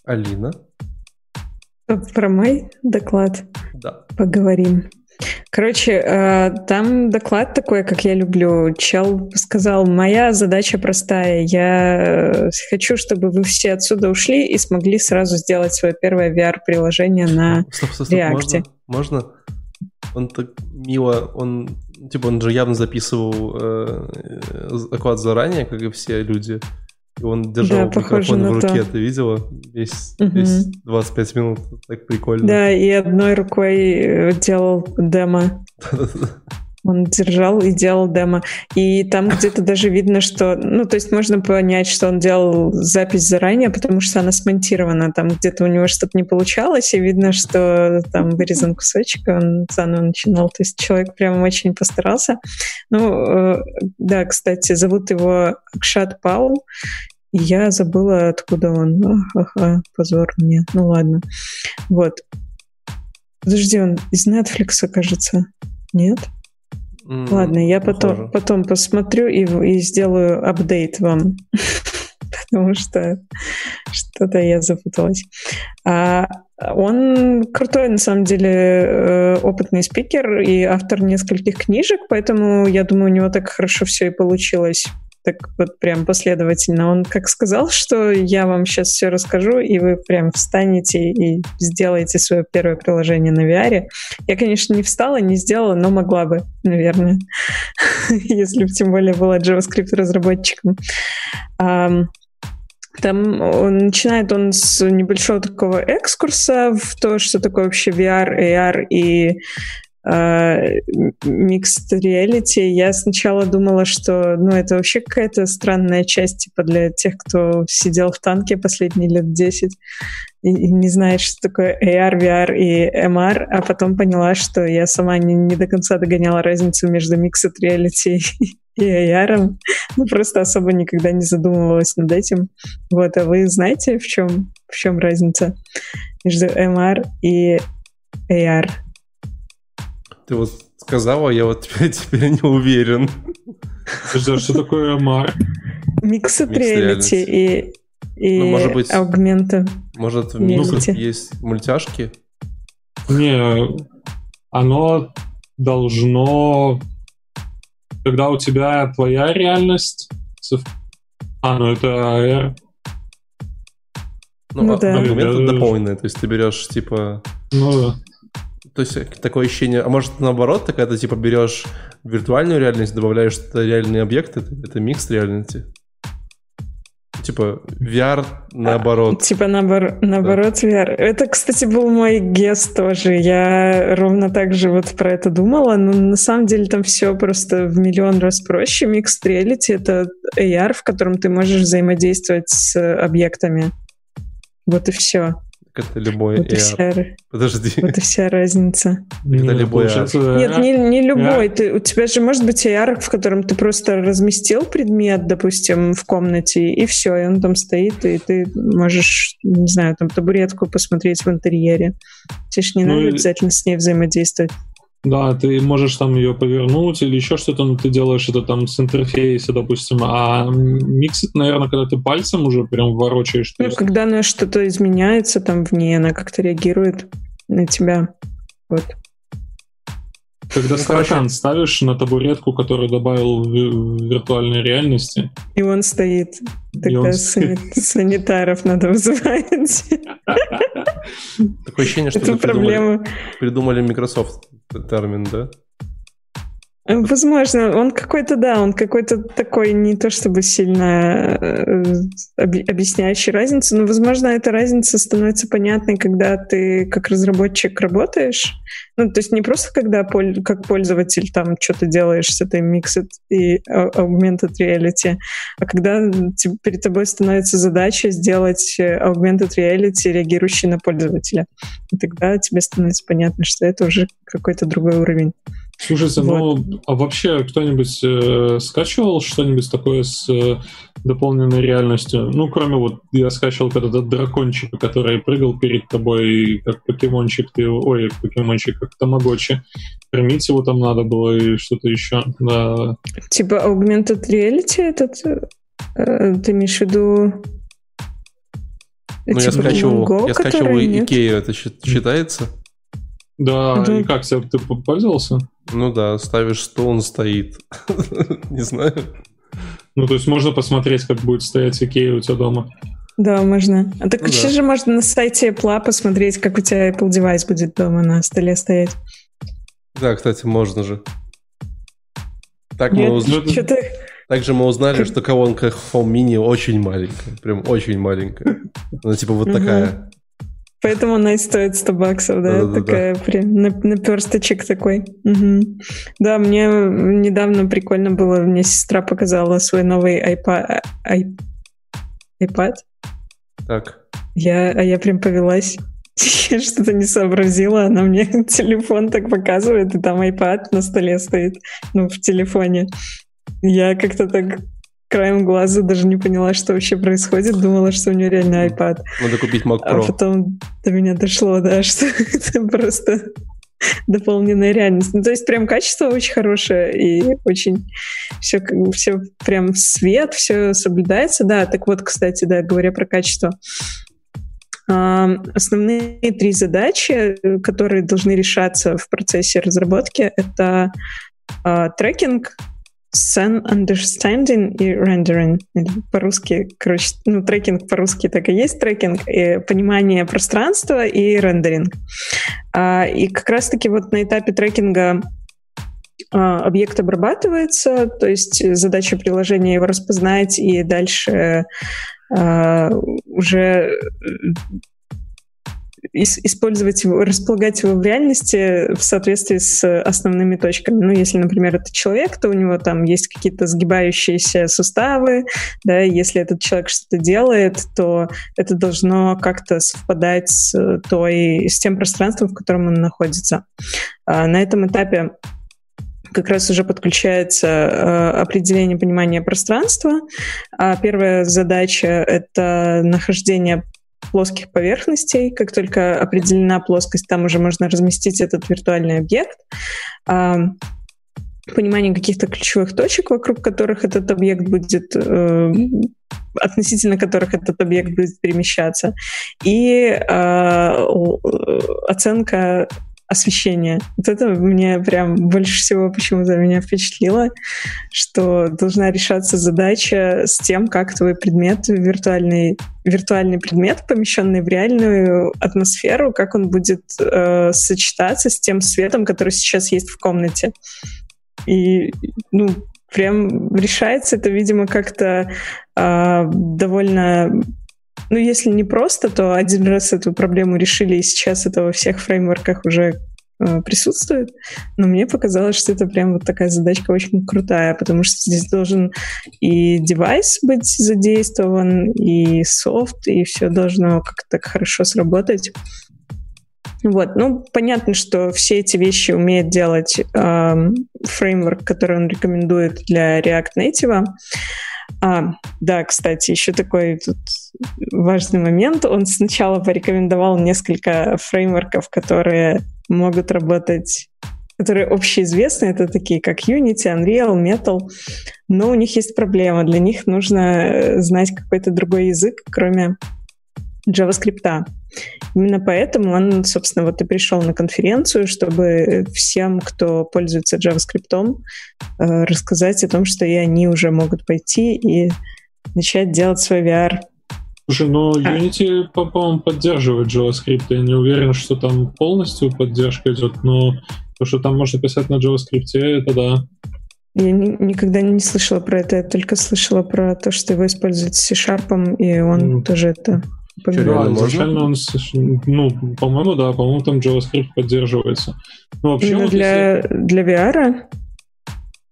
Алина. Про мой доклад да. поговорим. Короче, э, там доклад такой, как я люблю. Чел сказал, моя задача простая. Я хочу, чтобы вы все отсюда ушли и смогли сразу сделать свое первое VR-приложение на стоп, стоп, стоп, React. Можно? можно? Он так мило, он типа он же явно записывал э, заранее, как и все люди. И он держал да, микрофон в руке, то. ты видела? Весь, угу. весь 25 минут, так прикольно. Да, и одной рукой э, делал демо. Он держал и делал демо. И там где-то даже видно, что... Ну, то есть можно понять, что он делал запись заранее, потому что она смонтирована. Там где-то у него что-то не получалось, и видно, что там вырезан кусочек, он заново начинал. То есть человек прям очень постарался. Ну, э, да, кстати, зовут его Акшат Паул, я забыла, откуда он. Ах, ага, позор мне. Ну ладно. Вот. Подожди, он из Netflix, кажется. Нет? Mm, ладно, я потом, потом посмотрю и, и сделаю апдейт вам. Потому что что-то я запуталась. А он крутой, на самом деле, э, опытный спикер и автор нескольких книжек, поэтому я думаю, у него так хорошо все и получилось так вот прям последовательно. Он как сказал, что я вам сейчас все расскажу, и вы прям встанете и сделаете свое первое приложение на VR. Я, конечно, не встала, не сделала, но могла бы, наверное, если бы тем более была JavaScript разработчиком. Там он, начинает он с небольшого такого экскурса в то, что такое вообще VR, AR и mixed reality, я сначала думала, что ну, это вообще какая-то странная часть типа для тех, кто сидел в танке последние лет 10 и, и не знает, что такое AR, VR и MR, а потом поняла, что я сама не, не до конца догоняла разницу между mixed reality и AR. Ну, просто особо никогда не задумывалась над этим. Вот, а вы знаете, в чем, в чем разница между MR и AR? Ты вот сказала, я вот теперь, теперь не уверен. Подожди, а что такое MR? Mixed Reality и, и ну, может быть, аугмента. Может, в Mixed есть мультяшки? Не, оно должно... Когда у тебя твоя реальность... А, ну это AR. Ну, ну а, да. аргументы дополненные, то есть ты берешь, типа... Ну да то есть такое ощущение, а может наоборот, ты когда типа берешь виртуальную реальность, добавляешь реальные объекты, это, это микс реальности? Типа VR наоборот. А, типа наобор- наоборот да. VR. Это, кстати, был мой гест тоже. Я ровно так же вот про это думала, но на самом деле там все просто в миллион раз проще. Mixed Reality — это AR, в котором ты можешь взаимодействовать с объектами. Вот и все. Это любой вот AR. Вся... Подожди. Вот и вся разница. Это любой AR. Нет, не, не любой. Ты, у тебя же может быть AR, в котором ты просто разместил предмет, допустим, в комнате, и все, и он там стоит, и ты можешь, не знаю, там табуретку посмотреть в интерьере. Тебе же не ну, надо и... обязательно с ней взаимодействовать. Да, ты можешь там ее повернуть или еще что-то, но ты делаешь это там с интерфейса, допустим. А миксит, наверное, когда ты пальцем уже прям ворочаешь. Ну, когда она что-то изменяется там в ней, она как-то реагирует на тебя. Вот. Когда ну, стакан ставишь на табуретку, которую добавил в виртуальной реальности. И он стоит. Тогда он стоит. санитаров надо вызывать. Такое ощущение, что проблема. придумали Microsoft термин, да? Возможно, он какой-то, да, он какой-то такой не то чтобы сильно э, объясняющий разницу, но, возможно, эта разница становится понятной, когда ты как разработчик работаешь. Ну, то есть не просто когда как пользователь там что-то делаешь с этой Mixed и Augmented Reality, а когда перед тобой становится задача сделать э, Augmented Reality, реагирующий на пользователя. И тогда тебе становится понятно, что это уже какой-то другой уровень. Слушайте, вот. ну а вообще кто-нибудь э, скачивал что-нибудь такое с э, дополненной реальностью? Ну, кроме вот я скачивал этот дракончик, который прыгал перед тобой, как покемончик, ты, ой, покемончик, как тамагочи. Кормить его там надо было и что-то еще. Да. Типа Augmented Reality этот? Э, ты имеешь в виду... Ну, типа я скачивал, Go, я скачивал Икею, это считается? Да, да, и как, ты пользовался? Ну да, ставишь стол, он стоит. Не знаю. Ну, то есть можно посмотреть, как будет стоять Икея у тебя дома. Да, можно. А так ну, еще да. же можно на сайте Apple посмотреть, как у тебя Apple девайс будет дома на столе стоять. Да, кстати, можно же. Так мы узнали. Также мы узнали, что колонка Home Mini очень маленькая. Прям очень маленькая. Она типа вот такая. Поэтому она и стоит 100 баксов, да? да, Такая да. прям наперсточек такой. Угу. Да, мне недавно прикольно было, мне сестра показала свой новый iPad. iPad? Так. Я, а я прям повелась. Я что-то не сообразила, она мне телефон так показывает, и там iPad на столе стоит, ну, в телефоне. Я как-то так краем глаза даже не поняла, что вообще происходит. Думала, что у нее реально iPad. Надо купить Mac Pro. А потом до меня дошло, да, что это просто дополненная реальность. Ну, то есть прям качество очень хорошее и очень все, все прям свет, все соблюдается. Да, так вот, кстати, да, говоря про качество, Основные три задачи, которые должны решаться в процессе разработки, это а, трекинг, Sun Understanding и Rendering. По-русски, короче, ну, трекинг по-русски так и есть трекинг, и понимание пространства и рендеринг. А, и как раз-таки вот на этапе трекинга а, объект обрабатывается, то есть задача приложения его распознать и дальше а, уже использовать его, располагать его в реальности в соответствии с основными точками. Ну, если, например, это человек, то у него там есть какие-то сгибающиеся суставы, да, если этот человек что-то делает, то это должно как-то совпадать с, той, с тем пространством, в котором он находится. А на этом этапе как раз уже подключается э, определение понимания пространства. А первая задача — это нахождение плоских поверхностей. Как только определена плоскость, там уже можно разместить этот виртуальный объект. А, понимание каких-то ключевых точек, вокруг которых этот объект будет э, относительно которых этот объект будет перемещаться, и э, оценка освещение. Вот это мне прям больше всего почему-то меня впечатлило, что должна решаться задача с тем, как твой предмет, виртуальный, виртуальный предмет, помещенный в реальную атмосферу, как он будет э, сочетаться с тем светом, который сейчас есть в комнате. И, ну, прям решается это, видимо, как-то э, довольно ну, если не просто, то один раз эту проблему решили, и сейчас это во всех фреймворках уже э, присутствует. Но мне показалось, что это прям вот такая задачка очень крутая, потому что здесь должен и девайс быть задействован, и софт, и все должно как-то так хорошо сработать. Вот, ну, понятно, что все эти вещи умеет делать э, фреймворк, который он рекомендует для React Native. А, да, кстати, еще такой тут важный момент. Он сначала порекомендовал несколько фреймворков, которые могут работать которые общеизвестны, это такие как Unity, Unreal, Metal, но у них есть проблема. Для них нужно э, знать какой-то другой язык, кроме JavaScript. Именно поэтому он, собственно, вот и пришел на конференцию, чтобы всем, кто пользуется JavaScript, э, рассказать о том, что и они уже могут пойти и начать делать свой VR. Слушай, но а. Unity, по-моему, поддерживает JavaScript. Я не уверен, что там полностью поддержка идет, но То, что там можно писать на JavaScript, это да. Я ни, никогда не слышала про это, я только слышала про то, что его используют с C-Sharp, и он mm. тоже это да, изначально он, ну, по-моему, да, по-моему, там JavaScript поддерживается. Ну, вообще, вот для, если... для VR?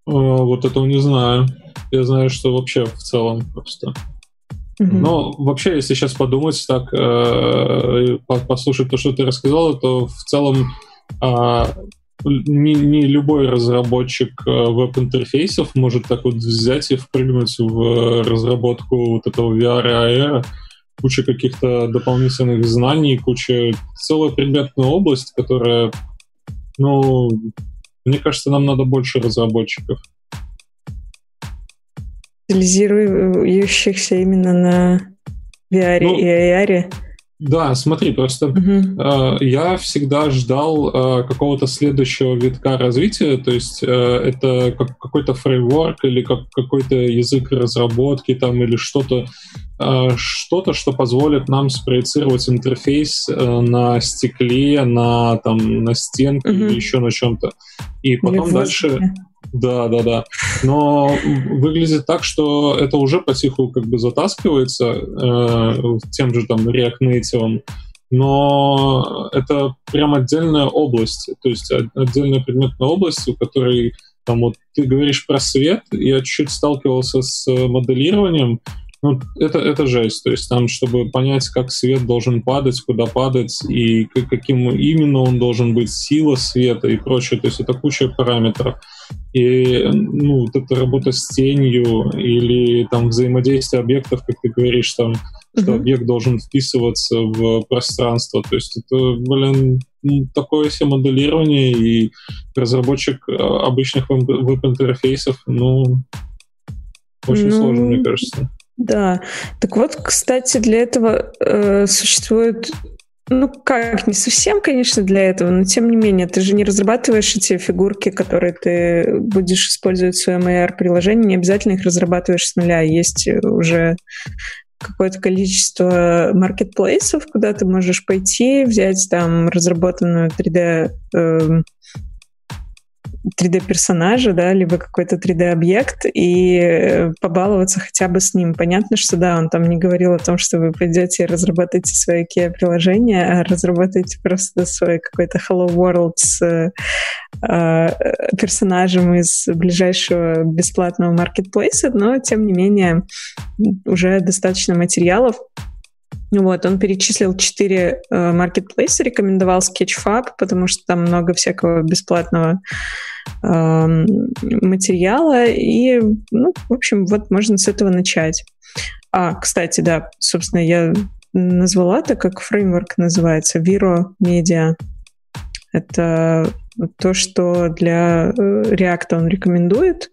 А, вот этого не знаю. Я знаю, что вообще в целом просто. Но вообще, если сейчас подумать так, э, послушать то, что ты рассказал, то в целом э, не, не любой разработчик э, веб-интерфейсов может так вот взять и впрыгнуть в разработку вот этого VR и AR. Куча каких-то дополнительных знаний, куча целая предметная область, которая, ну, мне кажется, нам надо больше разработчиков специализирующихся именно на VR ну, и AR. Да, смотри, просто uh-huh. э, я всегда ждал э, какого-то следующего витка развития, то есть э, это как, какой-то фреймворк или как, какой-то язык разработки там или что-то, что-то, что позволит нам спроецировать интерфейс э, на стекле, на там на стенке uh-huh. или еще на чем-то, и потом или дальше. Да, да, да. Но выглядит так, что это уже потиху как бы затаскивается э, тем же там React Native, но это прям отдельная область, то есть отдельная предметная область, у которой там вот ты говоришь про свет, я чуть-чуть сталкивался с моделированием, ну, это, это жесть. То есть там, чтобы понять, как свет должен падать, куда падать, и каким именно он должен быть, сила света и прочее. То есть это куча параметров. И ну, вот эта работа с тенью или там взаимодействие объектов, как ты говоришь, там, mm-hmm. что объект должен вписываться в пространство. То есть это, блин, такое себе моделирование, и разработчик а, обычных веб-интерфейсов, ну, очень ну, сложно, мне кажется. Да. Так вот, кстати, для этого э, существует ну как, не совсем, конечно, для этого, но тем не менее, ты же не разрабатываешь эти фигурки, которые ты будешь использовать в своем AR-приложении, не обязательно их разрабатываешь с нуля. Есть уже какое-то количество маркетплейсов, куда ты можешь пойти, взять там разработанную 3D 3D-персонажа, да, либо какой-то 3D-объект и э, побаловаться хотя бы с ним. Понятно, что да, он там не говорил о том, что вы пойдете и разработаете свое IKEA-приложение, а разработаете просто свой какой-то Hello World с э, э, персонажем из ближайшего бесплатного маркетплейса, но тем не менее уже достаточно материалов, вот, он перечислил четыре э, маркетплейса, рекомендовал Sketchfab, потому что там много всякого бесплатного э, материала. И, ну, в общем, вот можно с этого начать. А, кстати, да, собственно, я назвала это как фреймворк называется, Viro Media. Это то, что для э, React он рекомендует.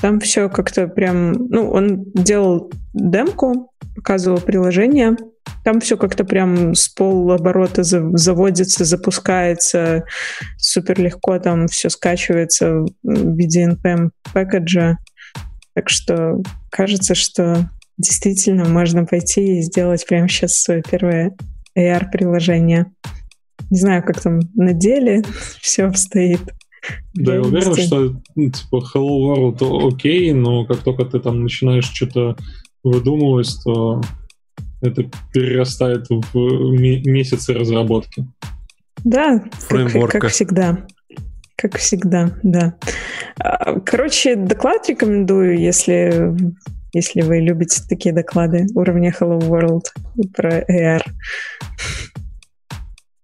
Там все как-то прям... Ну, он делал демку, показывал приложение, там все как-то прям с полоборота заводится, запускается супер легко, там все скачивается в виде NPM пэкэджа. Так что кажется, что действительно можно пойти и сделать прямо сейчас свое первое AR-приложение. Не знаю, как там на деле все обстоит. Да, я уверен, что ну, типа Hello World окей, но как только ты там начинаешь что-то выдумывать, то это перерастает в месяцы разработки. Да, как, как всегда. Как всегда, да. А, короче, доклад рекомендую, если, если вы любите такие доклады уровня Hello World про AR.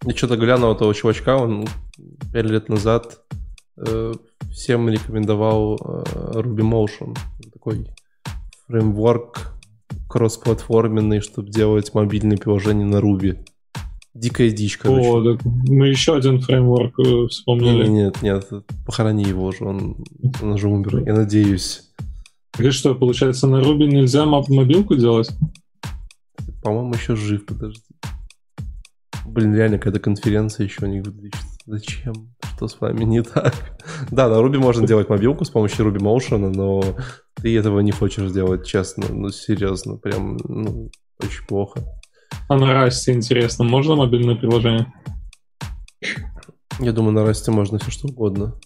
Я что-то глянул этого чувачка, он пять лет назад всем рекомендовал э, Ruby Motion. Такой фреймворк кроссплатформенный, чтобы делать мобильные приложения на Ruby. Дикая дичь, короче. О, так мы еще один фреймворк э, вспомнили. Нет, нет, похорони его уже, он, он уже умер, я надеюсь. И что, получается, на Ruby нельзя мобилку делать? По-моему, еще жив, подожди. Блин, реально, какая-то конференция еще не выдвижется. Зачем? Что с вами не так? да, на Ruby можно делать мобилку с помощью Ruby Motion, но ты этого не хочешь делать, честно. Ну, серьезно, прям, ну, очень плохо. А на Расте, интересно, можно мобильное приложение? Я думаю, на расте можно все что угодно.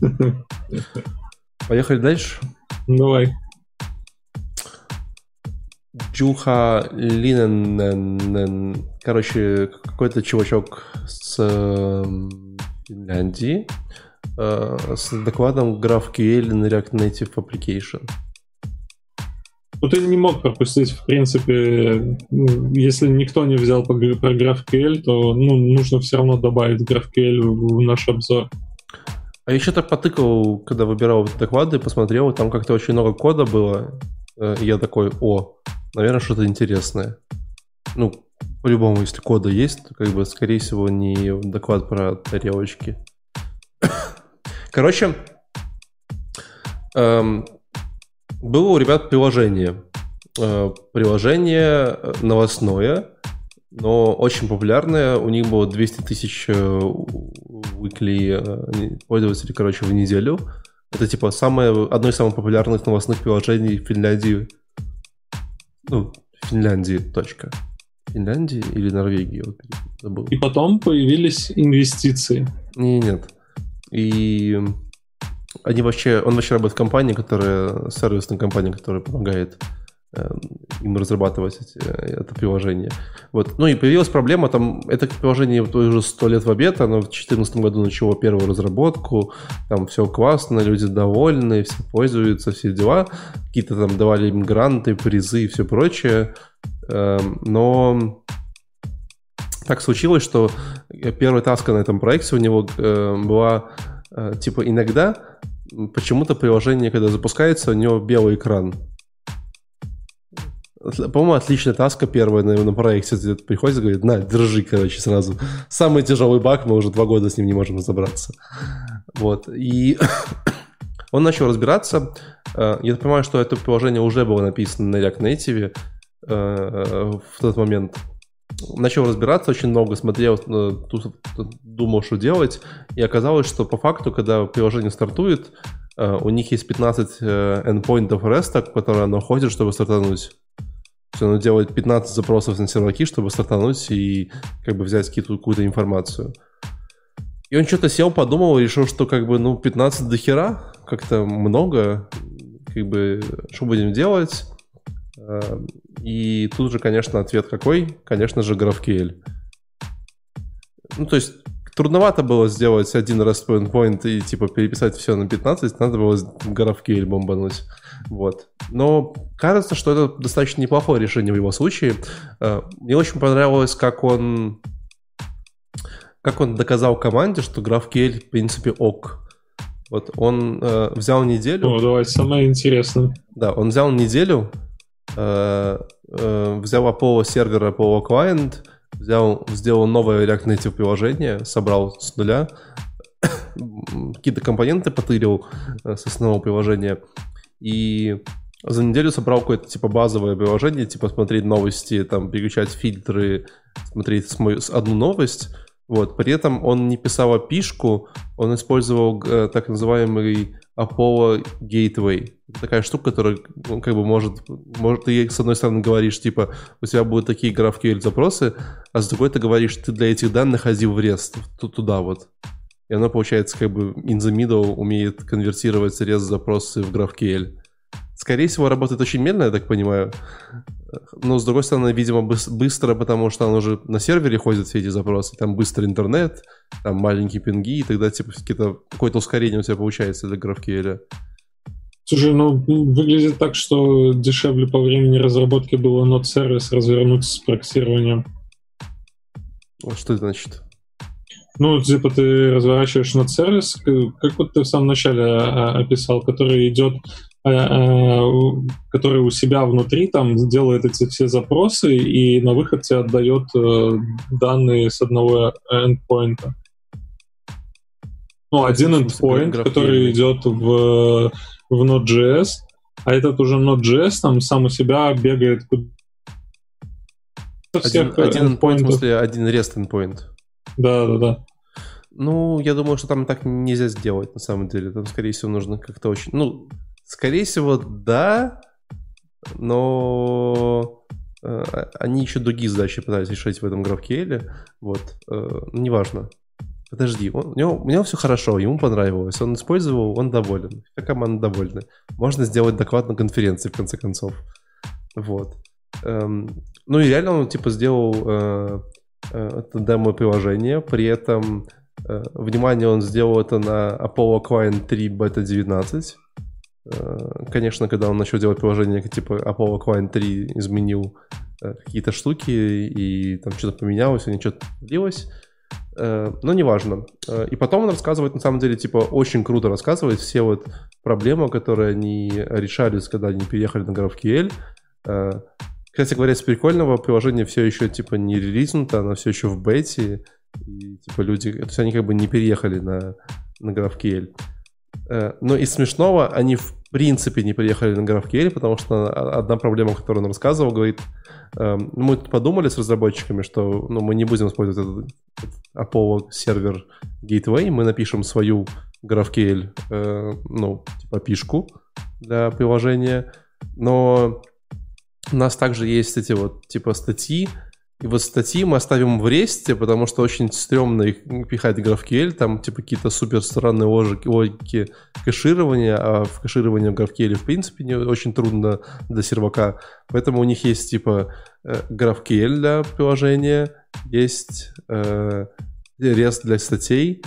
Поехали дальше? Давай. Джуха Линен, короче, какой-то чувачок с эм, Финляндии э, с докладом GraphQL на React Native Application. Ну, ты не мог пропустить, в принципе, ну, если никто не взял про GraphQL, то ну, нужно все равно добавить GraphQL в наш обзор. А еще так потыкал, когда выбирал доклады, посмотрел, там как-то очень много кода было. Э, и я такой, о, наверное, что-то интересное. Ну, по-любому, если кода есть, то, как бы, скорее всего, не доклад про тарелочки. Короче, эм, было у ребят приложение. Э, приложение э, новостное, но очень популярное. У них было 200 тысяч weekly э, пользователей, короче, в неделю. Это типа самое, одно из самых популярных новостных приложений в Финляндии. Ну, Финляндии, точка. Финляндии или Норвегии, вот забыл. И потом появились инвестиции. Не, нет. И они вообще, он вообще работает в компании, которая, сервисная компания, которая помогает им разрабатывать эти, это приложение. Вот. Ну и появилась проблема, там это приложение уже сто лет в обед, оно в 2014 году начало первую разработку, там все классно, люди довольны, все пользуются, все дела. Какие-то там давали им гранты, призы и все прочее. Эм, но так случилось, что первая таска на этом проекте у него э, была э, типа иногда почему-то приложение, когда запускается, у него белый экран. По-моему, отличная таска первая на, на проекте. Приходит и говорит, на, держи, короче, сразу. Самый тяжелый баг, мы уже два года с ним не можем разобраться. Вот. И он начал разбираться. Э, я понимаю, что это приложение уже было написано на React Native э, в тот момент начал разбираться очень много, смотрел, э, думал, что делать, и оказалось, что по факту, когда приложение стартует, у них есть 15 э, endpointов REST, которые оно ходит, чтобы стартануть. То есть оно делает 15 запросов на серваки, чтобы стартануть и как бы взять какую-то информацию. И он что-то сел, подумал решил, что как бы, ну, 15 до хера, как-то много, как бы, что будем делать? И тут же, конечно, ответ какой? Конечно же, GraphQL. Ну, то есть, трудновато было сделать один REST endpoint и, типа, переписать все на 15, надо было GraphQL бомбануть. Вот. Но кажется, что это достаточно неплохое решение в его случае. Э, мне очень понравилось, как он как он доказал команде, что GraphQL, в принципе, ок. Вот он э, взял неделю... О, давай, самое интересное. Да, он взял неделю, Э, э, взял Apollo сервер, Apollo Client, взял, сделал новое React Native приложение, собрал с нуля, какие-то компоненты потырил э, с основного приложения, и за неделю собрал какое-то типа базовое приложение, типа смотреть новости, там переключать фильтры, смотреть одну новость. Вот. При этом он не писал опишку, он использовал э, так называемый Apollo Gateway. Такая штука, которая ну, как бы может, может ты с одной стороны говоришь, типа, у тебя будут такие GraphQL запросы, а с другой ты говоришь, ты для этих данных ходи в REST, туда вот. И оно, получается, как бы in the middle умеет конвертировать REST запросы в GraphQL. Скорее всего, работает очень медленно, я так понимаю. Но, с другой стороны, видимо, быстро, потому что он уже на сервере ходит все эти запросы. Там быстрый интернет, там маленькие пинги, и тогда типа какое-то ускорение у тебя получается для GraphQL. Слушай, ну, выглядит так, что дешевле по времени разработки было нод-сервис развернуть с проксированием. Вот что это значит? Ну, типа ты разворачиваешь нод-сервис, как вот ты в самом начале а, описал, который идет который у себя внутри там делает эти все запросы и на выход тебе отдает э, данные с одного endpoint. Ну, один endpoint, который идет в, в Node.js, а этот уже Node.js там сам у себя бегает один, один endpoint, в смысле, один REST endpoint. Да, да, да. Ну, я думаю, что там так нельзя сделать, на самом деле. Там, скорее всего, нужно как-то очень... Ну, Скорее всего, да, но э, они еще другие задачи пытались решать в этом GraphQL. Вот, э, неважно. подожди, он, у, него, у него все хорошо, ему понравилось, он использовал, он доволен, вся команда довольна. Можно сделать доклад на конференции, в конце концов. Вот. Эм, ну и реально он, типа, сделал э, э, это демо-приложение, при этом, э, внимание, он сделал это на Apollo Client 3 Beta 19. Э, конечно, когда он начал делать приложение, типа Apollo Client 3 изменил э, какие-то штуки, и там что-то поменялось, и что-то длилось. Э, но неважно. И потом он рассказывает, на самом деле, типа, очень круто рассказывает все вот проблемы, которые они решались, когда они переехали на GraphQL. Кстати говоря, с прикольного приложение все еще, типа, не релизнуто, оно все еще в бете, и, типа, люди, то есть они как бы не переехали на, на GraphQL. Но из смешного, они в принципе не приехали на GraphQL, потому что одна проблема, которую он рассказывал, говорит, Эм, мы подумали с разработчиками, что ну, мы не будем использовать этот Apollo сервер Gateway, мы напишем свою GraphQL, э, ну, типа пишку для приложения, но у нас также есть эти вот типа статьи, вот статьи мы оставим в ресте, потому что очень стрёмно их пихать в GraphQL, там типа какие-то супер странные логики, кэширования, а в кэшировании в GraphQL в принципе не очень трудно для сервака, поэтому у них есть типа э, GraphQL для приложения, есть э, REST для статей,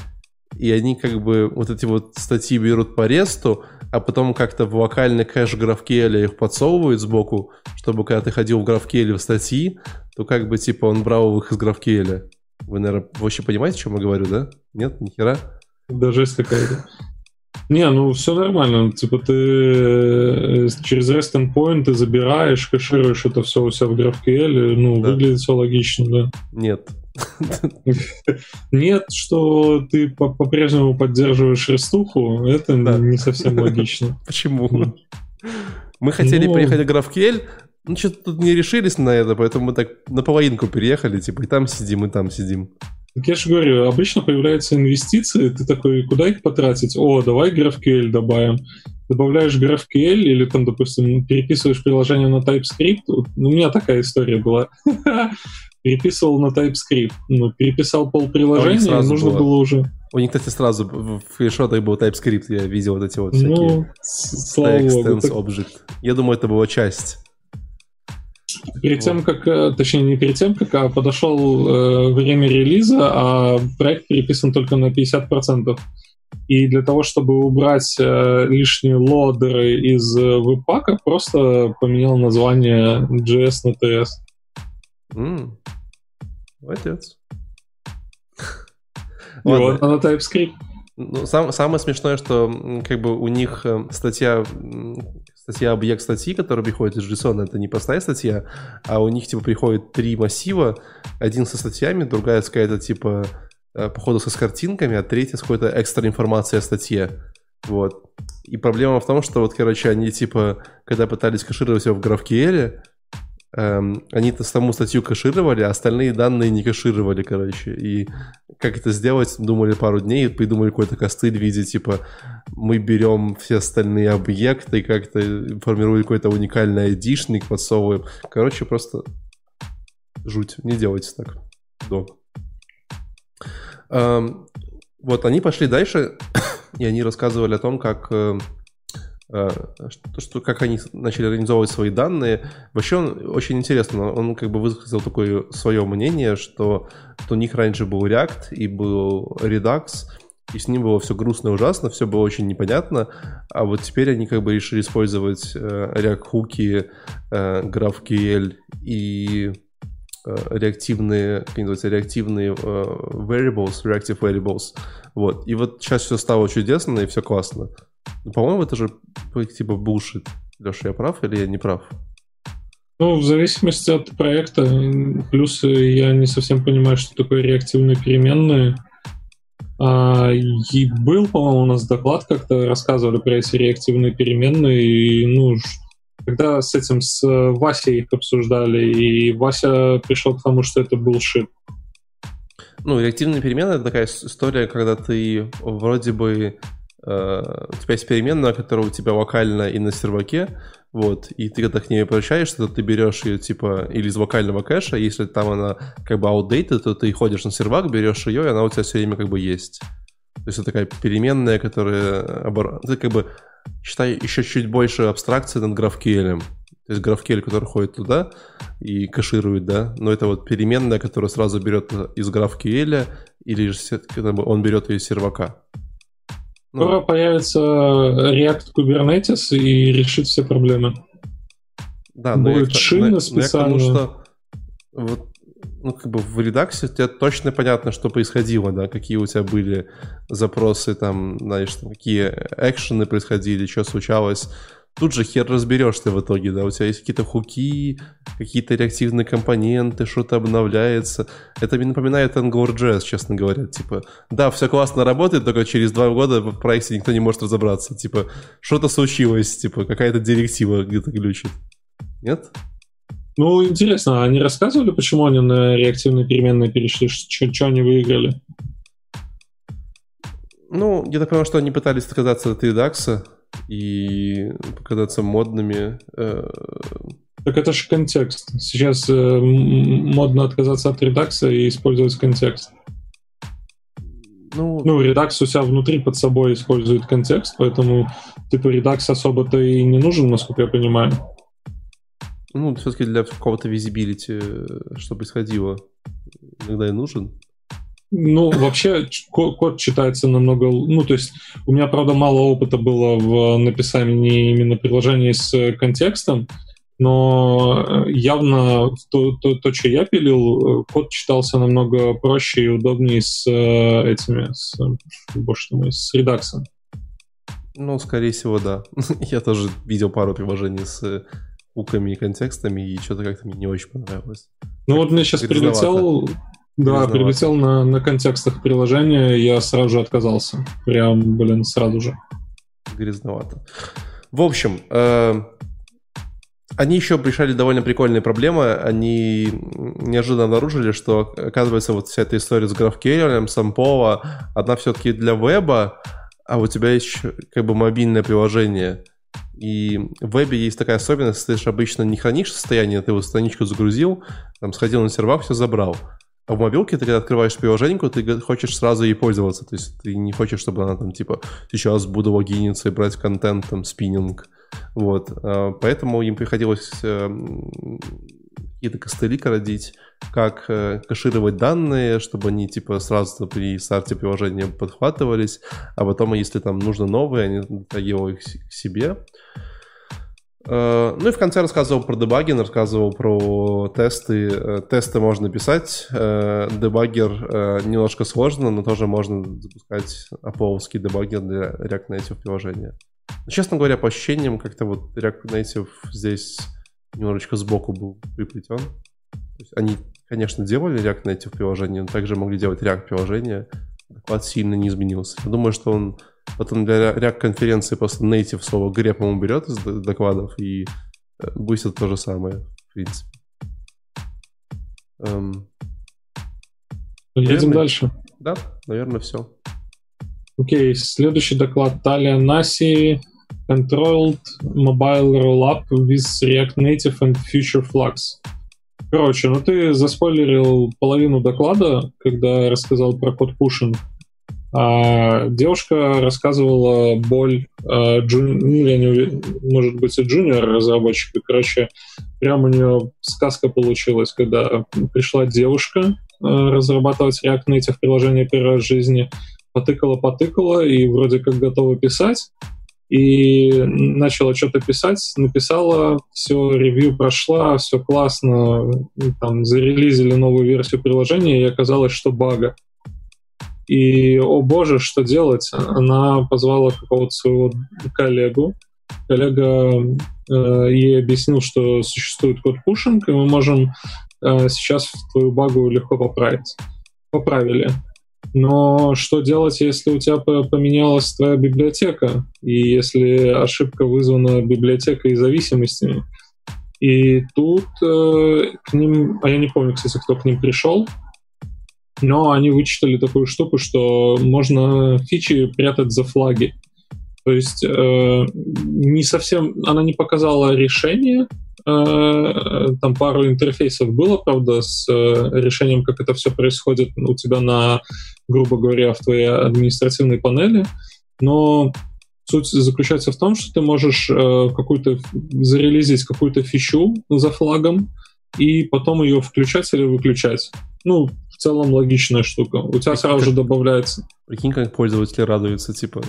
и они как бы вот эти вот статьи берут по ресту, а потом как-то в локальный кэш GraphQL их подсовывают сбоку, чтобы когда ты ходил в GraphQL в статьи, то как бы типа он брал их из GraphQL. Вы, наверное, вообще понимаете, о чем я говорю, да? Нет, ни хера? Да жесть какая-то. Не, ну все нормально. Типа ты э, через REST endpoint ты забираешь, кэшируешь это все у себя в GraphQL. Ну, да. выглядит все логично, да. Нет. Нет, что ты по-прежнему поддерживаешь рестуху, это не совсем логично. Почему? Мы хотели ну... приехать в GraphQL, ну, что-то тут не решились на это, поэтому мы так на половинку переехали, типа, и там сидим, и там сидим. Так я же говорю, обычно появляются инвестиции, ты такой, куда их потратить? О, давай GraphQL добавим. Добавляешь GraphQL или там, допустим, переписываешь приложение на TypeScript. У меня такая история была. Переписывал на TypeScript. Ну, переписал пол приложения, а нужно было. было уже... У них, кстати, сразу в флешотах был TypeScript, я видел вот эти вот всякие... Ну, слава богу. Object. Я думаю, это была часть Перед тем, как, э, точнее, не перед тем, как а подошел э, время релиза, а проект переписан только на 50%. И для того, чтобы убрать э, лишние лодеры из э, веб-пака, просто поменял название JS на TS. Mm. Молодец. И вот она TypeScript. Ну, сам, самое смешное, что как бы у них э, статья статья объект статьи, которая приходит из JSON, это не простая статья, а у них, типа, приходит три массива, один со статьями, другая с какая-то, типа, э, походу, со с картинками, а третья с какой-то экстра информацией о статье. Вот. И проблема в том, что вот, короче, они, типа, когда пытались кэшировать его в GraphQL, эм, они-то саму статью кэшировали, а остальные данные не кэшировали, короче. И как это сделать, думали пару дней, придумали какой-то костыль в виде, типа, мы берем все остальные объекты как-то формируем какой-то уникальный айдишник, подсовываем. Короче, просто жуть. Не делайте так. До. Эм, вот, они пошли дальше, и они рассказывали о том, как Э, что, что, как они начали организовывать свои данные. Вообще он очень интересно, он как бы высказал такое свое мнение, что, у них раньше был React и был Redux, и с ним было все грустно и ужасно, все было очень непонятно, а вот теперь они как бы решили использовать э, React-хуки, э, GraphQL и э, реактивные, как называется, реактивные э, variables, reactive variables. Вот. И вот сейчас все стало чудесно и все классно. Ну, по-моему, это же типа булшит. Леша, я прав или я не прав? Ну, в зависимости от проекта. Плюс я не совсем понимаю, что такое реактивные переменные. А, и был, по-моему, у нас доклад, как-то рассказывали про эти реактивные переменные. И, ну, когда с этим, с Васей их обсуждали, и Вася пришел к тому, что это был шит. Ну, реактивные переменные — это такая история, когда ты вроде бы у тебя есть переменная, которая у тебя локально и на серваке, вот, и ты когда к ней обращаешься, то ты берешь ее, типа, или из локального кэша, если там она как бы outdated, то ты ходишь на сервак, берешь ее, и она у тебя все время как бы есть. То есть это такая переменная, которая, обор... ты как бы, считай, еще чуть больше абстракции над GraphQL. То есть GraphQL, который ходит туда и кэширует, да, но это вот переменная, которая сразу берет из GraphQL или же он берет ее из сервака. Ну, Скоро появится React Kubernetes и решит все проблемы. Да, Будет но шина но, специально. Но я к тому, что вот, ну, как бы в редаксе у тебя точно понятно, что происходило, да, какие у тебя были запросы, там, знаешь, какие экшены происходили, что случалось тут же хер разберешься в итоге, да, у тебя есть какие-то хуки, какие-то реактивные компоненты, что-то обновляется. Это мне напоминает AngularJS, честно говоря, типа, да, все классно работает, только через два года в проекте никто не может разобраться, типа, что-то случилось, типа, какая-то директива где-то глючит. Нет? Ну, интересно, а они рассказывали, почему они на реактивные переменные перешли, что они выиграли? Ну, я так понимаю, что они пытались отказаться от редакса, и показаться модными. Э, так это же контекст. Сейчас э, модно отказаться от редакса и использовать контекст. Ну, ну, редакс у себя внутри под собой использует контекст, поэтому типа редакс особо-то и не нужен, насколько я понимаю. Ну, все-таки для какого-то визибилити, что происходило, иногда и нужен. Ну, вообще код читается намного... Ну, то есть у меня, правда, мало опыта было в написании именно приложений с контекстом, но явно то, то, то, что я пилил, код читался намного проще и удобнее с э, этими, с, боже мой, с редаксом. Ну, скорее всего, да. я тоже видел пару приложений с уками и контекстами, и что-то как-то мне не очень понравилось. Ну вот мне сейчас прилетел да, прилетел на, на контекстах приложения, я сразу же отказался. Прям, блин, сразу же. Грязновато. В общем, э, они еще решали довольно прикольные проблемы. Они неожиданно обнаружили, что, оказывается, вот вся эта история с GraphQL, Сампова, одна все-таки для веба, а у тебя есть как бы мобильное приложение. И в вебе есть такая особенность, ты же обычно не хранишь состояние, ты вот страничку загрузил, там сходил на сервак, все забрал. А в мобилке ты когда открываешь приложение, ты хочешь сразу ей пользоваться. То есть ты не хочешь, чтобы она там типа сейчас буду логиниться и брать контент, там, спиннинг. Вот. А, поэтому им приходилось э, какие-то костыли родить, как э, кэшировать данные, чтобы они типа сразу при старте приложения подхватывались, а потом, если там нужно новые, они дотягивали их к себе. Э, ну и в конце рассказывал про дебагин, рассказывал про тесты. Э, тесты можно писать. Э, дебаггер немножко сложно, но тоже можно запускать аполовский дебаггер для React Native приложения. Но, честно говоря, по ощущениям, как-то вот React Native здесь немножечко сбоку был приплетен. То есть они, конечно, делали React Native приложение, но также могли делать React приложение. Доклад сильно не изменился. Я думаю, что он Потом для React конференции просто native слово гре, по-моему, берет из докладов, и э, будет то же самое, в принципе. Эм... Едем наверное, дальше. Да, наверное, все. Окей, okay, следующий доклад Talia Nasi Controlled Mobile Rollup with React Native and Future Flux. Короче, ну ты заспойлерил половину доклада, когда рассказал про код пушинг. А девушка рассказывала боль, а, джун... ну, я не уверен, может быть, и джуниор разработчика. Короче, прям у нее сказка получилась, когда пришла девушка а, разрабатывать React Native приложение первой раз в жизни, потыкала-потыкала и вроде как готова писать, и начала что-то писать, написала, все, ревью прошла, все классно, там, зарелизили новую версию приложения, и оказалось, что бага. И, о боже, что делать? Она позвала какого-то своего коллегу. Коллега э, ей объяснил, что существует код пушинг, и мы можем э, сейчас твою багу легко поправить. Поправили. Но что делать, если у тебя поменялась твоя библиотека, и если ошибка вызвана библиотекой и зависимостями? И тут э, к ним, а я не помню, кстати, кто к ним пришел, но они вычитали такую штуку, что можно фичи прятать за флаги. То есть э, не совсем, она не показала решение, э, там пару интерфейсов было, правда, с э, решением, как это все происходит у тебя на, грубо говоря, в твоей административной панели, но суть заключается в том, что ты можешь э, какую-то зарелизить какую-то фичу за флагом и потом ее включать или выключать. Ну, целом логичная штука. У тебя сразу же добавляется. Прикинь, как пользователи радуются, типа,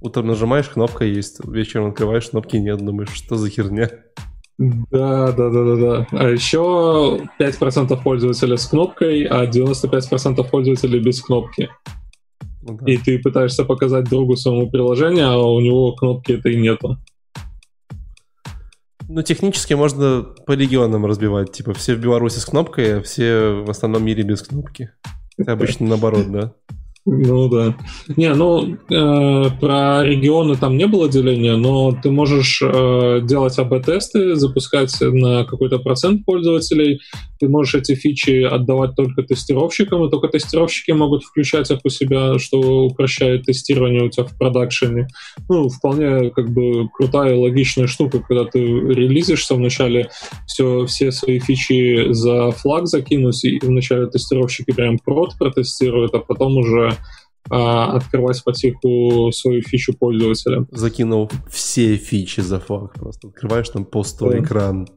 Утром нажимаешь, кнопка есть, вечером открываешь, кнопки нет, думаешь, что за херня. Да, да, да, да, да. А еще 5% пользователей с кнопкой, а 95% пользователей без кнопки. Ну да. И ты пытаешься показать другу своему приложение, а у него кнопки этой нету. Ну, технически можно по регионам разбивать. Типа, все в Беларуси с кнопкой, а все в остальном мире без кнопки. Это обычно наоборот, да? Ну да. Не, ну э, про регионы там не было деления, но ты можешь э, делать АБ-тесты, запускать на какой-то процент пользователей. Ты можешь эти фичи отдавать только тестировщикам, и только тестировщики могут включать их у себя, что упрощает тестирование у тебя в продакшене. Ну, вполне как бы крутая логичная штука, когда ты релизишься вначале все, все свои фичи за флаг закинуть, и вначале тестировщики прям прод протестируют, а потом уже а, открывать потиху свою фичу пользователя. Закинул все фичи за флаг. Просто открываешь там пустой да. экран.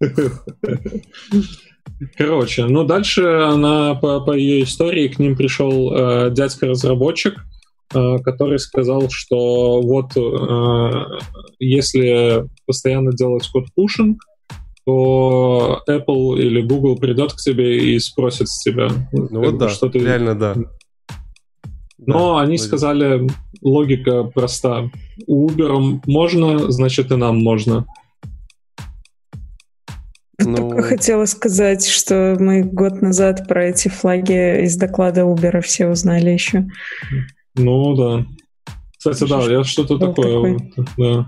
Короче, ну дальше она по, по ее истории к ним пришел э, дядька-разработчик, э, который сказал, что вот э, если постоянно делать код пушинг, то Apple или Google придет к тебе и спросит с тебя. Ну вот да, что ты... реально да. Но да, они логика. сказали, логика проста. У Uber можно, значит и нам можно. Ну... Только хотела сказать, что мы год назад про эти флаги из доклада Uber все узнали еще. Ну да. Кстати, да, я что-то такое. Такой. Да.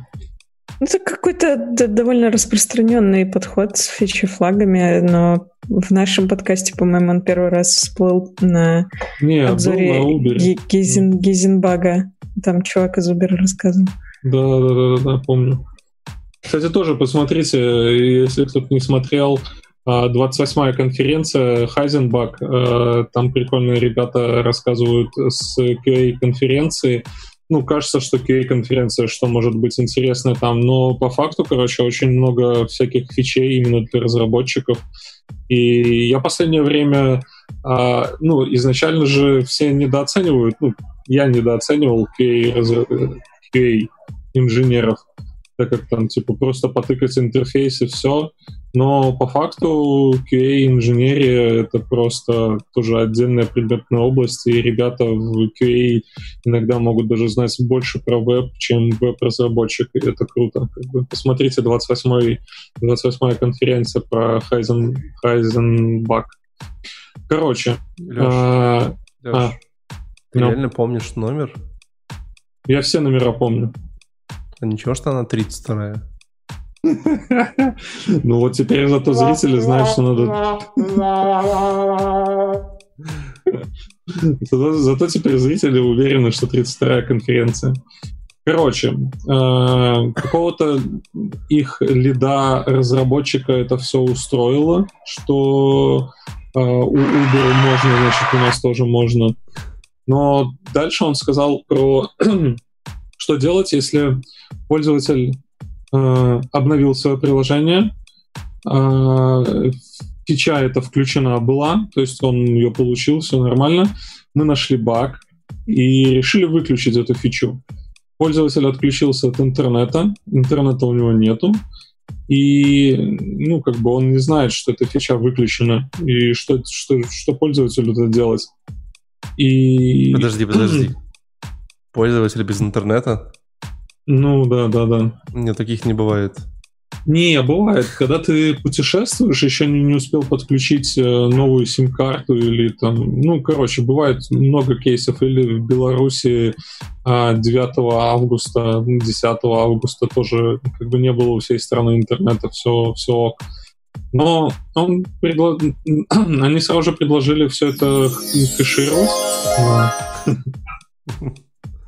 Ну, это какой-то довольно распространенный подход с фичи-флагами, но в нашем подкасте, по-моему, он первый раз всплыл на Не, обзоре на Гизен, Гизенбага. Там чувак из Uber рассказывал. Да, да, да, да, помню. Кстати, тоже посмотрите, если кто-то не смотрел, 28-я а, конференция Хайзенбак, там прикольные ребята рассказывают с QA-конференции, ну, кажется, что QA-конференция, что может быть интересно там, но по факту, короче, очень много всяких фичей именно для разработчиков. И я последнее время, а, ну, изначально же все недооценивают, ну, я недооценивал QA, QA инженеров, так как там, типа, просто потыкать интерфейс и все. Но по факту QA-инженерия — это просто тоже отдельная предметная область, и ребята в QA иногда могут даже знать больше про веб, чем веб-разработчик, и это круто. Как бы. Посмотрите 28-я 28 конференция про Хайзен, Хайзенбак. Короче. Леш, а, Леш, а, ты ну, реально помнишь номер? Я все номера помню. А ничего, что она 32-я? Ну вот теперь зато зрители знают, что надо... Зато, зато теперь зрители уверены, что 32-я конференция. Короче, э, какого-то их лида разработчика это все устроило, что э, у Uber можно, значит, у нас тоже можно. Но дальше он сказал про что делать, если пользователь Э, обновил свое приложение. Э, фича эта включена была, то есть он ее получил, все нормально. Мы нашли баг и решили выключить эту фичу. Пользователь отключился от интернета, интернета у него нету, и, ну, как бы он не знает, что эта фича выключена, и что, что, что пользователю это делать. И... Подожди, подожди. Пользователь без интернета? Ну, да, да, да. Нет, таких не бывает. Не, бывает. Когда ты путешествуешь, еще не, не успел подключить э, новую сим-карту или там... Ну, короче, бывает много кейсов. Или в Беларуси 9 а, августа, 10 августа тоже как бы не было у всей страны интернета, все, все ок. Но он предло... они сразу же предложили все это кэшировать.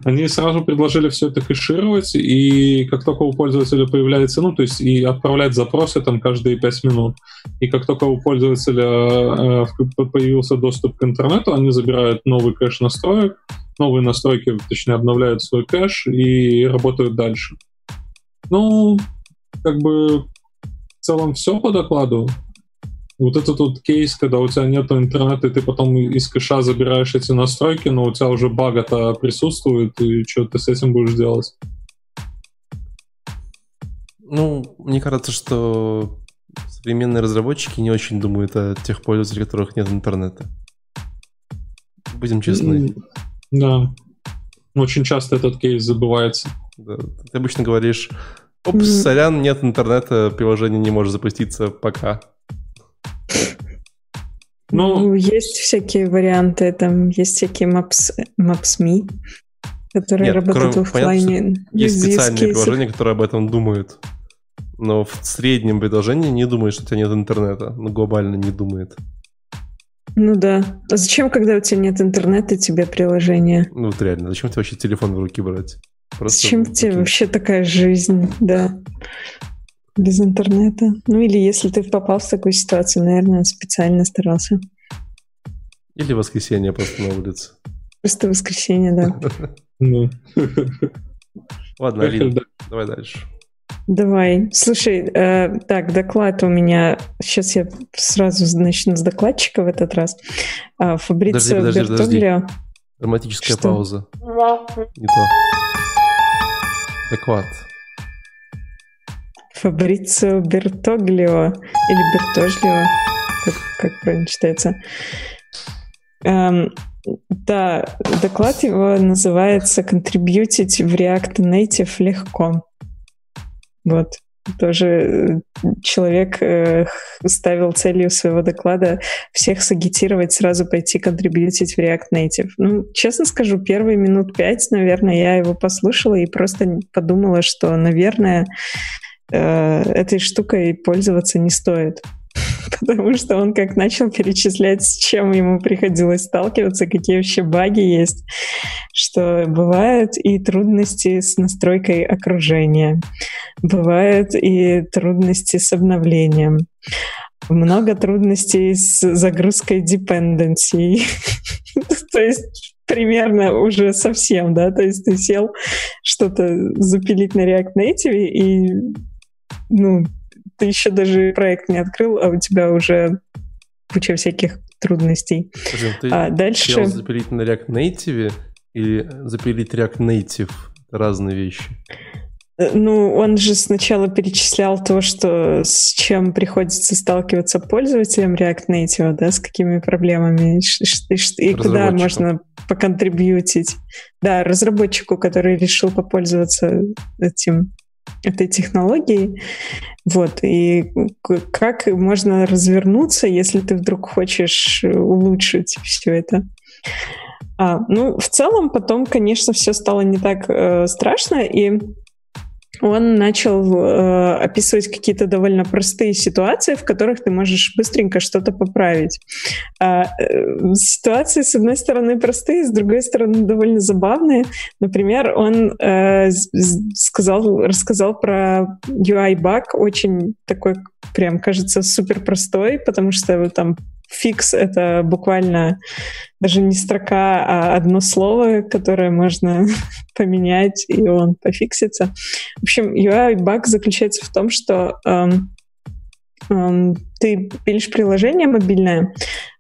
Они сразу предложили все это кэшировать, и как только у пользователя появляется, ну, то есть и отправлять запросы там каждые 5 минут. И как только у пользователя э, появился доступ к интернету, они забирают новый кэш настроек, новые настройки, точнее, обновляют свой кэш и работают дальше. Ну, как бы в целом все по докладу. Вот этот вот кейс, когда у тебя нет интернета, и ты потом из кэша забираешь эти настройки, но у тебя уже бага-то присутствует, и что ты с этим будешь делать? Ну, мне кажется, что современные разработчики не очень думают о тех пользователях, у которых нет интернета. Будем честны. Да. Очень часто этот кейс забывается. Да. Ты обычно говоришь, опс, сорян, нет интернета, приложение не может запуститься пока. Ну, ну, есть всякие варианты, там есть всякие Maps, Maps.me, которые Нет, работают кроме, в офлайне. Понятно, есть специальные приложения, которые об этом думают. Но в среднем приложении не думает, что у тебя нет интернета. Ну, глобально не думает. Ну да. А зачем, когда у тебя нет интернета, тебе приложение? Ну вот реально, зачем тебе вообще телефон в руки брать? Просто зачем тебе вообще такая жизнь, да? Без интернета. Ну или если ты попал в такую ситуацию, наверное, специально старался. Или воскресенье просто на улице. Просто воскресенье, да. Ну. Ладно, Алина, давай дальше. Давай. Слушай, э, так, доклад у меня... Сейчас я сразу начну с докладчика в этот раз. А, Фабрицио подожди, подожди, Бертоглио. Подожди. Драматическая Что? пауза. Не то. Доклад. Фабрицио Бертоглио или Бертоглио, как, как правильно читается. Эм, да, доклад его называется «Contributed в React Native легко». Вот. Тоже э, человек э, ставил целью своего доклада всех сагитировать, сразу пойти контрибьютить в React Native. Ну, честно скажу, первые минут пять, наверное, я его послушала и просто подумала, что, наверное, этой штукой пользоваться не стоит. Потому что он как начал перечислять, с чем ему приходилось сталкиваться, какие вообще баги есть, что бывают и трудности с настройкой окружения, бывают и трудности с обновлением, много трудностей с загрузкой dependency. То есть примерно уже совсем, да, то есть ты сел что-то запилить на React Native и ну, ты еще даже проект не открыл, а у тебя уже куча всяких трудностей. Скажи, ты а дальше... хотел запилить на React Native или запилить React Native? Разные вещи. Э, ну, он же сначала перечислял то, что с чем приходится сталкиваться пользователям React Native, да, с какими проблемами, и, и куда можно поконтрибьютить. Да, разработчику, который решил попользоваться этим этой технологией. Вот, и как можно развернуться, если ты вдруг хочешь улучшить все это. А, ну, в целом, потом, конечно, все стало не так э, страшно, и он начал э, описывать какие-то довольно простые ситуации, в которых ты можешь быстренько что-то поправить. А, э, ситуации, с одной стороны, простые, с другой стороны, довольно забавные. Например, он э, сказал, рассказал про UI-баг, очень такой, прям, кажется, супер простой, потому что там фикс — это буквально даже не строка, а одно слово, которое можно поменять, и он пофиксится. В общем, UI-баг заключается в том, что эм, эм, ты пилишь приложение мобильное,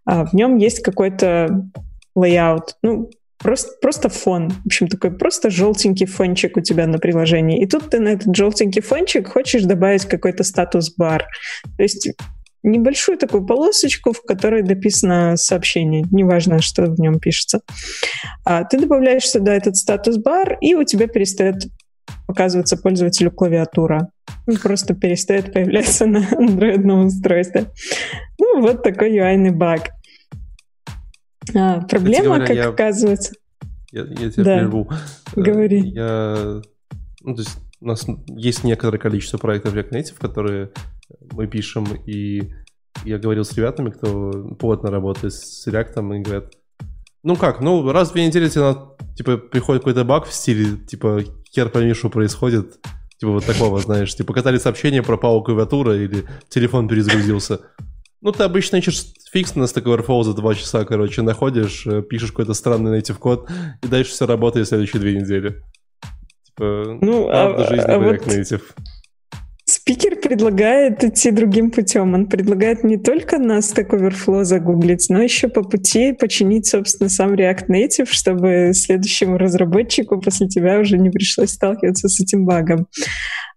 а в нем есть какой-то layout, ну, просто, просто фон. В общем, такой просто желтенький фончик у тебя на приложении. И тут ты на этот желтенький фончик хочешь добавить какой-то статус-бар. То есть небольшую такую полосочку, в которой дописано сообщение, неважно, что в нем пишется. А ты добавляешь сюда этот статус-бар, и у тебя перестает показываться пользователю клавиатура. Он просто перестает появляться на андроидном устройстве. Ну, вот такой UI-ный баг. А, проблема, говоря, как я... оказывается... Я, я тебя да. прерву. Говори. Я... Ну, то есть у нас есть некоторое количество проектов React Native, которые мы пишем, и я говорил с ребятами, кто плотно работает с React, и говорят, Ну как, ну раз в две недели тебе на, типа приходит какой-то баг в стиле, типа хер пойми, что происходит, типа вот такого, знаешь, типа катали сообщение, пропала клавиатура или телефон перезагрузился. Ну, ты обычно ищешь фикс на Stack Overflow за два часа, короче, находишь, э, пишешь какой-то странный native код, и дальше все работает следующие две недели. Типа, ну, правда а, жизни а, React вот... Native. Спикер предлагает идти другим путем. Он предлагает не только на Stack Overflow загуглить, но еще по пути починить, собственно, сам React Native, чтобы следующему разработчику после тебя уже не пришлось сталкиваться с этим багом.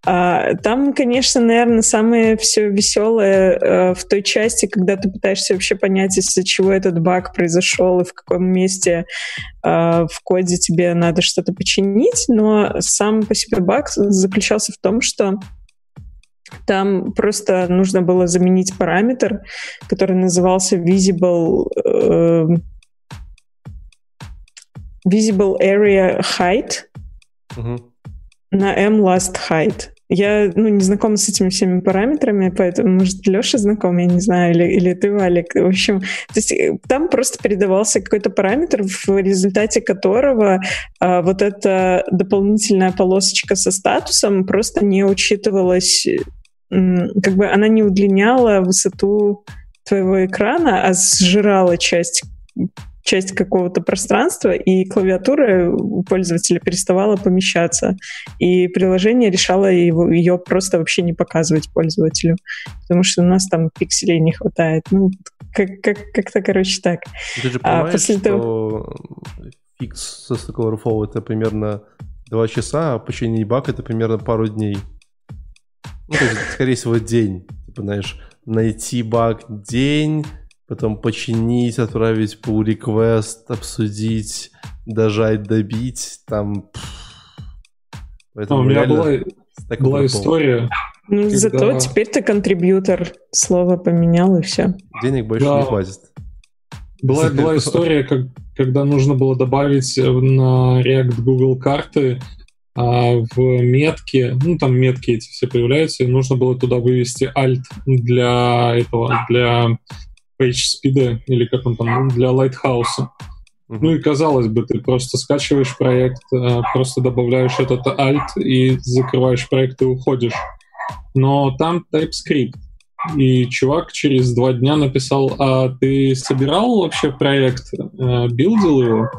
А, там, конечно, наверное, самое все веселое э, в той части, когда ты пытаешься вообще понять, из-за чего этот баг произошел и в каком месте э, в коде тебе надо что-то починить. Но сам по себе баг заключался в том, что там просто нужно было заменить параметр, который назывался visible, э, visible area height uh-huh. на m last height. Я ну, не знакома с этими всеми параметрами, поэтому, может, Леша знаком, я не знаю, или, или ты, Валик. В общем, то есть э, там просто передавался какой-то параметр, в результате которого а, вот эта дополнительная полосочка со статусом просто не учитывалась как бы она не удлиняла высоту твоего экрана, а сжирала часть часть какого-то пространства, и клавиатура у пользователя переставала помещаться. И приложение решало его, ее просто вообще не показывать пользователю, потому что у нас там пикселей не хватает. Ну, как, как, как-то, короче, так. Ты же понимаешь, а после что того... фикс со Stack Overflow это примерно 2 часа, а починить баг это примерно пару дней. Ну, то есть, скорее всего, день. Типа, знаешь, найти баг день, потом починить, отправить pull request, обсудить, дожать, добить, там... Поэтому а, у меня была, была история... Ну, когда... зато теперь ты контрибьютор, слово поменял и все. Денег больше да. не хватит. Была, была история, как, когда нужно было добавить на React Google карты а в метке, ну там метки эти все появляются, и нужно было туда вывести alt для этого, для PageSpeed, или как он там, ну, для Lighthouse. Uh-huh. Ну и казалось бы, ты просто скачиваешь проект, э, просто добавляешь этот alt и закрываешь проект и уходишь. Но там TypeScript. И чувак через два дня написал, а ты собирал вообще проект, э, билдил его?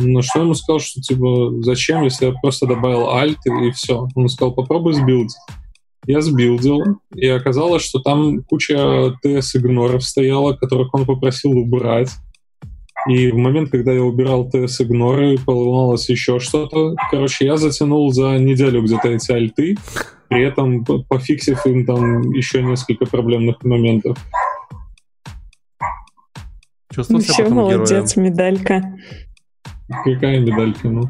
На что ему сказал, что типа, зачем, если я просто добавил alt и, и все. Он сказал, попробуй сбилдить. Я сбилдил, и оказалось, что там куча TS-игноров стояла, которых он попросил убрать. И в момент, когда я убирал TS-игноры, поломалось еще что-то. Короче, я затянул за неделю где-то эти альты, при этом пофиксив им там еще несколько проблемных моментов. Чувствовал себя Все, молодец, героем. медалька. Какая медалька, ну?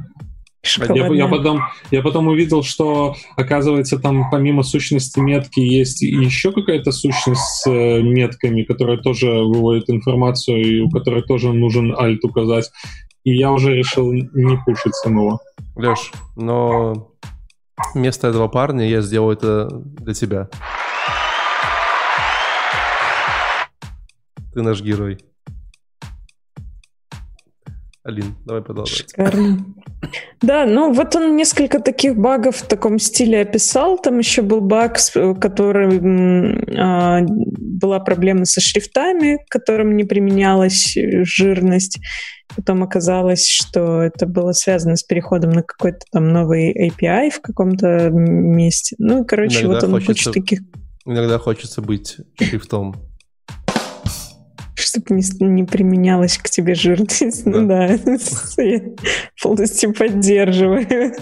Я, я, потом, я потом увидел, что, оказывается, там помимо сущности метки есть еще какая-то сущность с э, метками, которая тоже выводит информацию, и у которой тоже нужен альт указать. И я уже решил не пушить самого. Леш, но вместо этого парня я сделаю это для тебя. Ты наш герой. Алин, давай продолжать. Шикарно. Да, ну вот он несколько таких багов в таком стиле описал. Там еще был баг, который а, была проблема со шрифтами, которым не применялась жирность. Потом оказалось, что это было связано с переходом на какой-то там новый API в каком-то месте. Ну, короче, иногда вот он хочется, куча таких... Иногда хочется быть шрифтом чтобы не, не применялась к тебе жирность. Да. Ну да, я полностью поддерживаю.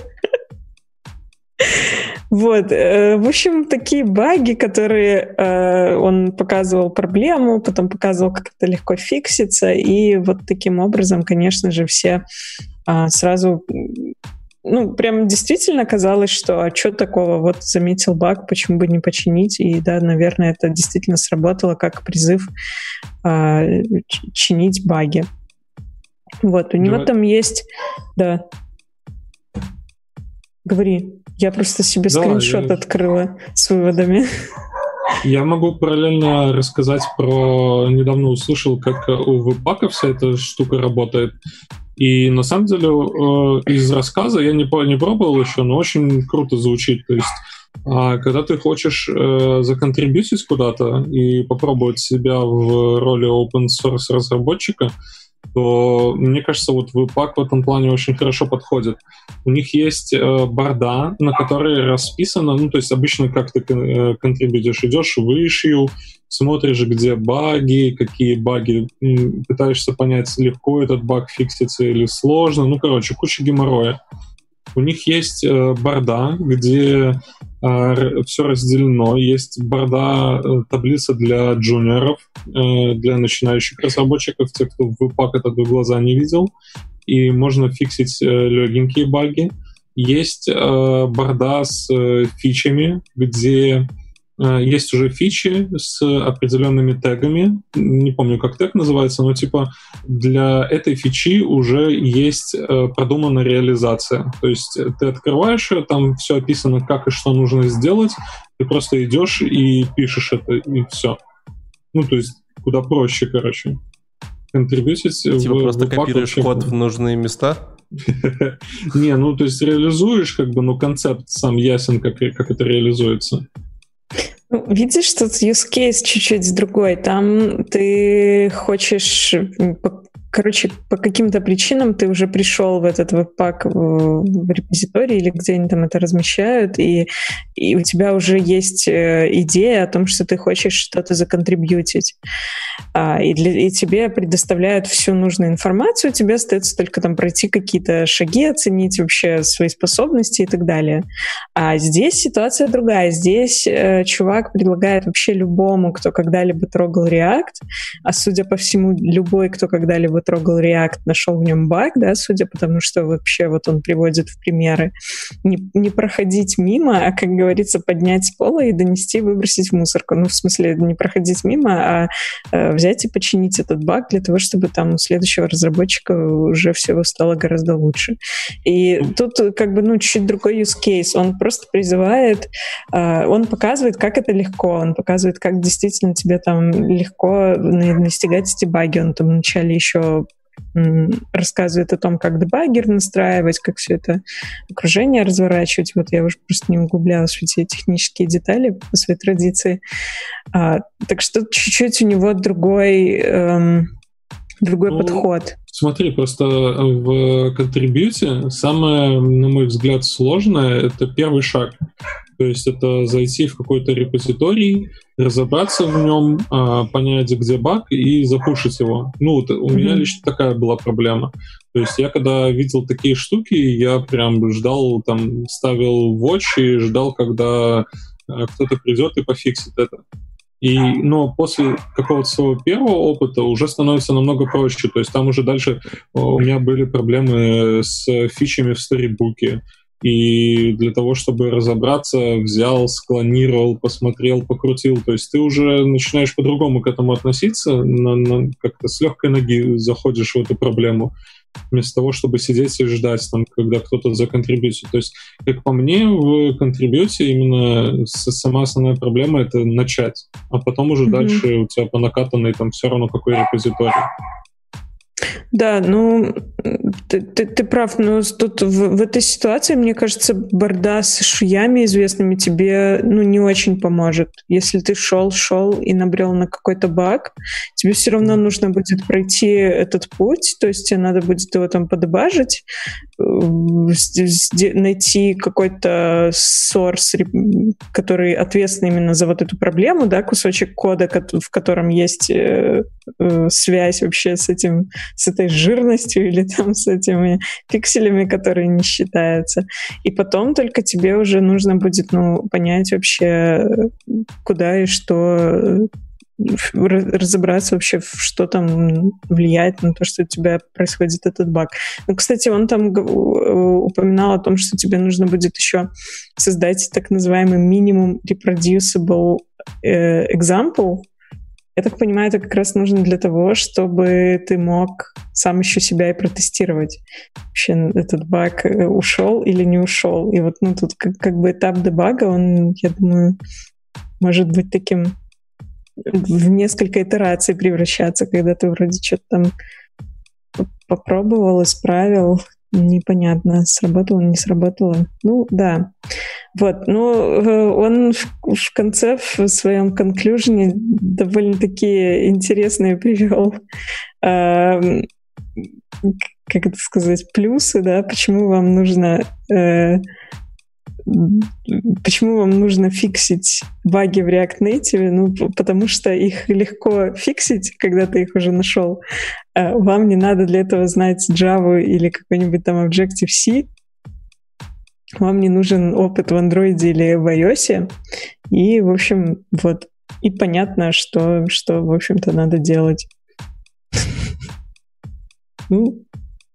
Вот, э, в общем, такие баги, которые э, он показывал проблему, потом показывал, как это легко фиксится, и вот таким образом, конечно же, все а, сразу ну, прям действительно казалось, что а что такого, вот заметил баг, почему бы не починить, и да, наверное, это действительно сработало как призыв э, чинить баги. Вот, у него там есть, да. Говори, я просто себе да, скриншот я... открыла с выводами. Я могу параллельно рассказать про... Недавно услышал, как у веб вся эта штука работает. И на самом деле э, из рассказа я не, не пробовал еще, но очень круто звучит. То есть а когда ты хочешь э, законтрибьютить куда-то и попробовать себя в роли open source разработчика, то, мне кажется, вот Webpack в этом плане очень хорошо подходит. У них есть э, борда, на которой расписано, ну, то есть обычно как ты э, контрибьютишь, идешь в issue, смотришь, где баги, какие баги, пытаешься понять, легко этот баг фиксится или сложно, ну, короче, куча геморроя. У них есть э, борда, где все разделено. Есть борда, э, таблица для джуниоров, э, для начинающих разработчиков, тех, кто в пак этот в глаза не видел. И можно фиксить э, легенькие баги. Есть борда с фичами, где есть уже фичи с определенными тегами, не помню, как тег называется, но типа для этой фичи уже есть э, продумана реализация. То есть ты открываешь ее, там все описано, как и что нужно сделать, ты просто идешь и пишешь это, и все. Ну, то есть куда проще, короче. Контрибьютить Типа в, просто в копируешь код в нужные места? Не, ну то есть реализуешь, как бы, ну концепт сам ясен, как, как это реализуется. Ну, видишь, тут use case чуть-чуть другой. Там ты хочешь короче, по каким-то причинам ты уже пришел в этот веб-пак в репозитории или где они там это размещают, и, и у тебя уже есть э, идея о том, что ты хочешь что-то законтрибьютить. А, и, для, и тебе предоставляют всю нужную информацию, тебе остается только там пройти какие-то шаги, оценить вообще свои способности и так далее. А здесь ситуация другая. Здесь э, чувак предлагает вообще любому, кто когда-либо трогал React, а судя по всему, любой, кто когда-либо трогал React, нашел в нем баг, да, судя по тому, что вообще вот он приводит в примеры, не, не проходить мимо, а, как говорится, поднять с пола и донести, выбросить в мусорку. Ну, в смысле, не проходить мимо, а э, взять и починить этот баг для того, чтобы там у следующего разработчика уже все стало гораздо лучше. И тут как бы, ну, чуть другой use case. Он просто призывает, э, он показывает, как это легко, он показывает, как действительно тебе там легко настигать эти баги. Он там вначале еще рассказывает о том, как дебаггер настраивать, как все это окружение разворачивать. Вот я уже просто не углублялась в эти технические детали по своей традиции. А, так что чуть-чуть у него другой, эм, другой ну, подход. Смотри, просто в контрибьюте самое, на мой взгляд, сложное — это первый шаг. То есть это зайти в какой-то репозиторий, разобраться в нем, а, понять, где баг, и запушить его. Ну, вот у mm-hmm. меня лично такая была проблема. То есть я когда видел такие штуки, я прям ждал, там, ставил watch и ждал, когда а, кто-то придет и пофиксит это. И, но после какого-то своего первого опыта уже становится намного проще. То есть там уже дальше у меня были проблемы с фичами в сторибуке. И для того, чтобы разобраться, взял, склонировал, посмотрел, покрутил. То есть ты уже начинаешь по-другому к этому относиться, на, на, как-то с легкой ноги заходишь в эту проблему, вместо того, чтобы сидеть и ждать, там, когда кто-то законтрибьютит. То есть, как по мне, в контрибьюте именно сама основная проблема — это начать, а потом уже mm-hmm. дальше у тебя по накатанной там все равно какой репозиторий. Да, ну, ты, ты, ты прав, но тут в, в этой ситуации, мне кажется, борда с шуями известными тебе, ну, не очень поможет. Если ты шел, шел и набрел на какой-то баг, тебе все равно нужно будет пройти этот путь, то есть тебе надо будет его там подбажить, найти какой-то source, который ответственный именно за вот эту проблему, да, кусочек кода, в котором есть э, э, связь вообще с этим с этой жирностью или там с этими пикселями, которые не считаются. И потом только тебе уже нужно будет, ну, понять вообще, куда и что разобраться вообще, что там влияет на то, что у тебя происходит этот баг. Ну, кстати, он там упоминал о том, что тебе нужно будет еще создать так называемый минимум reproducible э, example, я так понимаю, это как раз нужно для того, чтобы ты мог сам еще себя и протестировать. Вообще этот баг э, ушел или не ушел. И вот ну, тут как, как бы этап дебага, он, я думаю, может быть таким в несколько итераций превращаться, когда ты вроде что-то там попробовал, исправил, непонятно, сработало, не сработало. Ну, да. Вот, ну, э, он в, в конце, в своем конклюжне довольно такие интересные привел, э, как это сказать, плюсы, да, почему вам нужно э, почему вам нужно фиксить баги в React Native? Ну, потому что их легко фиксить, когда ты их уже нашел. А вам не надо для этого знать Java или какой-нибудь там Objective-C. Вам не нужен опыт в Android или в iOS. И, в общем, вот. И понятно, что, что в общем-то, надо делать. Ну,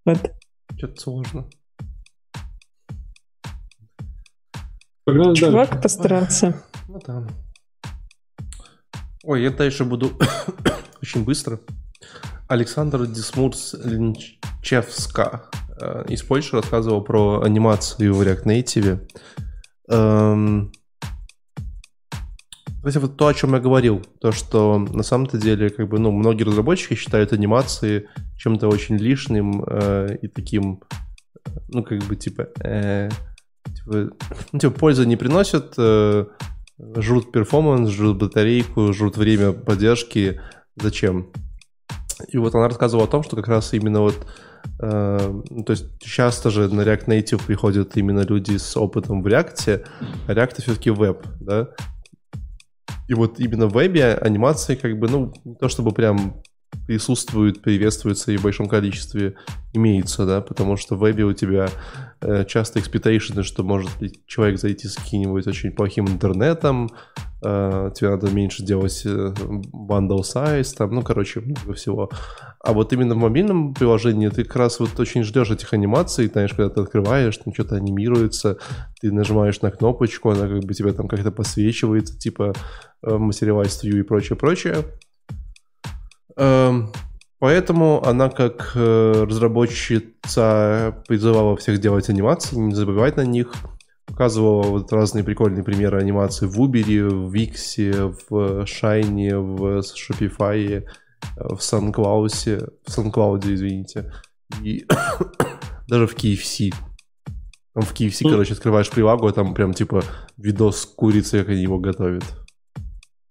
вот. Что-то сложно. Погнали Чувак дальше. постарался. Ну да. Ой, я дальше буду очень быстро. Александр Дисмурс Линчевска э, из Польши рассказывал про анимацию в React Native. Эм... Кстати, вот то, о чем я говорил, то, что на самом-то деле, как бы, ну, многие разработчики считают анимации чем-то очень лишним э, и таким, ну, как бы, типа, э, Типа, ну, типа пользы не приносят, э, жрут перформанс, жрут батарейку, жрут время поддержки. Зачем? И вот она рассказывала о том, что как раз именно вот э, ну, то есть часто же на React Native приходят именно люди с опытом в React, а React все-таки веб, да? И вот именно в вебе анимации как бы, ну, не то чтобы прям присутствует, приветствуется и в большом количестве имеется, да, потому что в вебе у тебя э, часто экспектейшены, что может человек зайти с каким-нибудь очень плохим интернетом, э, тебе надо меньше делать э, bundle size, там, ну, короче, много всего. А вот именно в мобильном приложении ты как раз вот очень ждешь этих анимаций, знаешь, когда ты открываешь, там что-то анимируется, ты нажимаешь на кнопочку, она как бы тебе там как-то посвечивается, типа э, View и прочее, прочее. Эм, поэтому она как э, разработчица призывала всех делать анимации, не забывать на них. Показывала вот разные прикольные примеры анимации в Uber, в Wix, в Shine, в Shopify, в SunCloud, в SunCloud, извините, и даже в KFC. Там в KFC, короче, открываешь прилагу, а там прям типа видос с курицей, как они его готовят.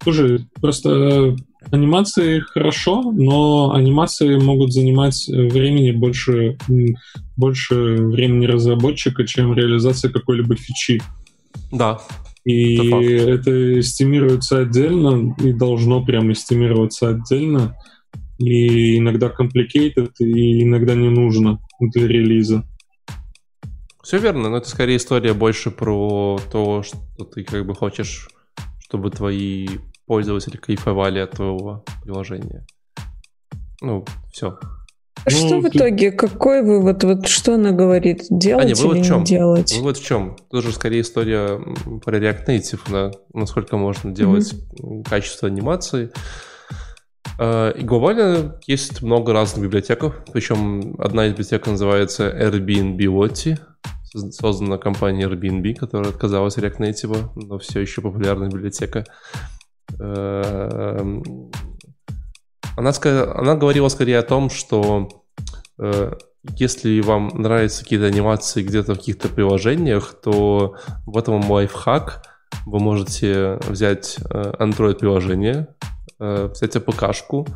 Слушай, просто Анимации хорошо, но анимации могут занимать э, времени больше, больше времени разработчика, чем реализация какой-либо фичи. Да. И это, это эстимируется отдельно, и должно прям эстимироваться отдельно. И иногда complicated, и иногда не нужно для релиза. Все верно, но это скорее история больше про то, что ты как бы хочешь, чтобы твои пользователи кайфовали от твоего приложения. Ну, все. А ну, что в итоге? Какой вывод? Вот что она говорит? Делать а, не, вывод или в чем? не делать? Вывод в чем? Тоже скорее история про React Native, да? насколько можно делать mm-hmm. качество анимации. А, и глобально есть много разных библиотек, причем одна из библиотек называется Airbnb Lottie, создана компанией Airbnb, которая отказалась от React Native, но все еще популярная библиотека. Эм, она, она говорила скорее о том, что э, если вам нравятся какие-то анимации где-то в каких-то приложениях, то в этом лайфхак вы можете взять э, Android-приложение, э, взять APK-шку,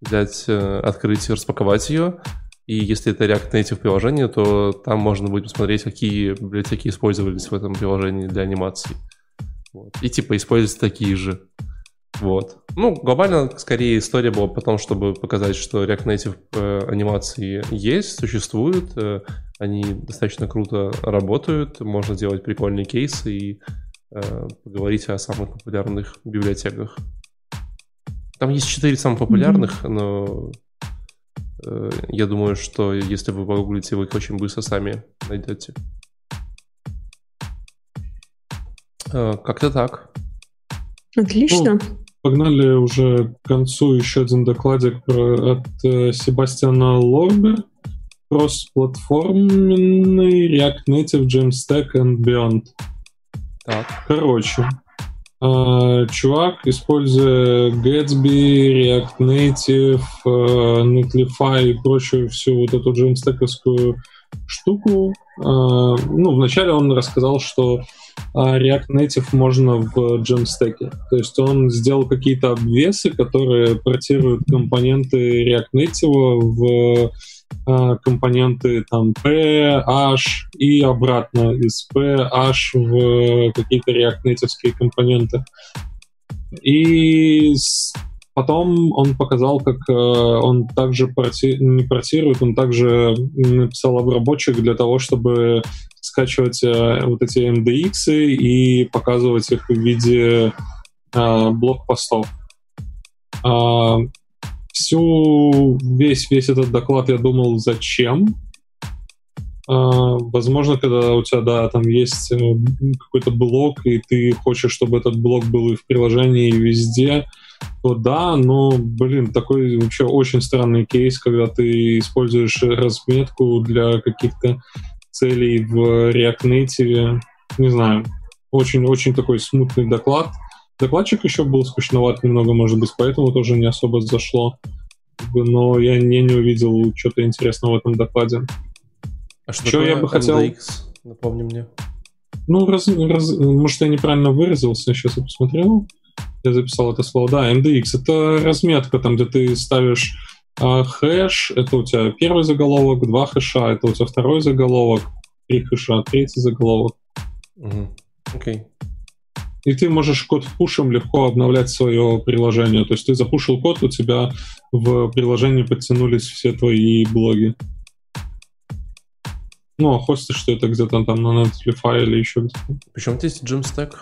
взять, открыть, распаковать ее, и если это React Native приложение, то там можно будет посмотреть, какие библиотеки использовались в этом приложении для анимации. Вот. И типа использовать такие же. Вот. Ну, глобально, скорее, история была потом, чтобы показать, что React Native э, анимации есть, существуют, э, они достаточно круто работают, можно делать прикольные кейсы и э, поговорить о самых популярных библиотеках. Там есть четыре самых популярных, mm-hmm. но э, я думаю, что если вы погуглите, вы их очень быстро сами найдете. Э, как-то так. Отлично. Ну, Погнали уже к концу еще один докладик от э, Себастьяна Лорбе. Кросс-платформенный React Native Jamstack and Beyond. Так. Короче, Uh, чувак, используя Gatsby, React Native, uh, Netlify и прочую всю вот эту джемстековскую штуку, uh, ну, вначале он рассказал, что React Native можно в Jamstack. То есть он сделал какие-то обвесы, которые портируют компоненты React Native в а, компоненты там P, H и обратно из P, H в какие-то React Native компоненты. И потом он показал, как э, он также порти... не портирует, он также написал обработчик для того, чтобы скачивать э, вот эти MDX и показывать их в виде э, блок-постов. Э, всю весь весь этот доклад я думал, зачем. Uh, возможно, когда у тебя, да, там есть uh, какой-то блок, и ты хочешь, чтобы этот блок был и в приложении, и везде, то да, но, блин, такой вообще очень странный кейс, когда ты используешь разметку для каких-то целей в React Native. Не знаю, очень-очень такой смутный доклад. Докладчик еще был скучноват немного, может быть, поэтому тоже не особо зашло. Но я не, не увидел что-то интересного в этом докладе. А что, что я бы хотел... MDX? Напомни мне. Ну, раз, раз, может, я неправильно выразился, сейчас я посмотрел. Я записал это слово. Да, MDX — это разметка, там, где ты ставишь а хэш — это у тебя первый заголовок, два хэша — это у тебя второй заголовок, три хэша — третий заголовок. Окей. Okay. И ты можешь код пушем легко обновлять свое приложение. То есть ты запушил код, у тебя в приложении подтянулись все твои блоги. Ну, а хостишь что это где-то там на Netlify или еще где-то. Причем здесь Jamstack?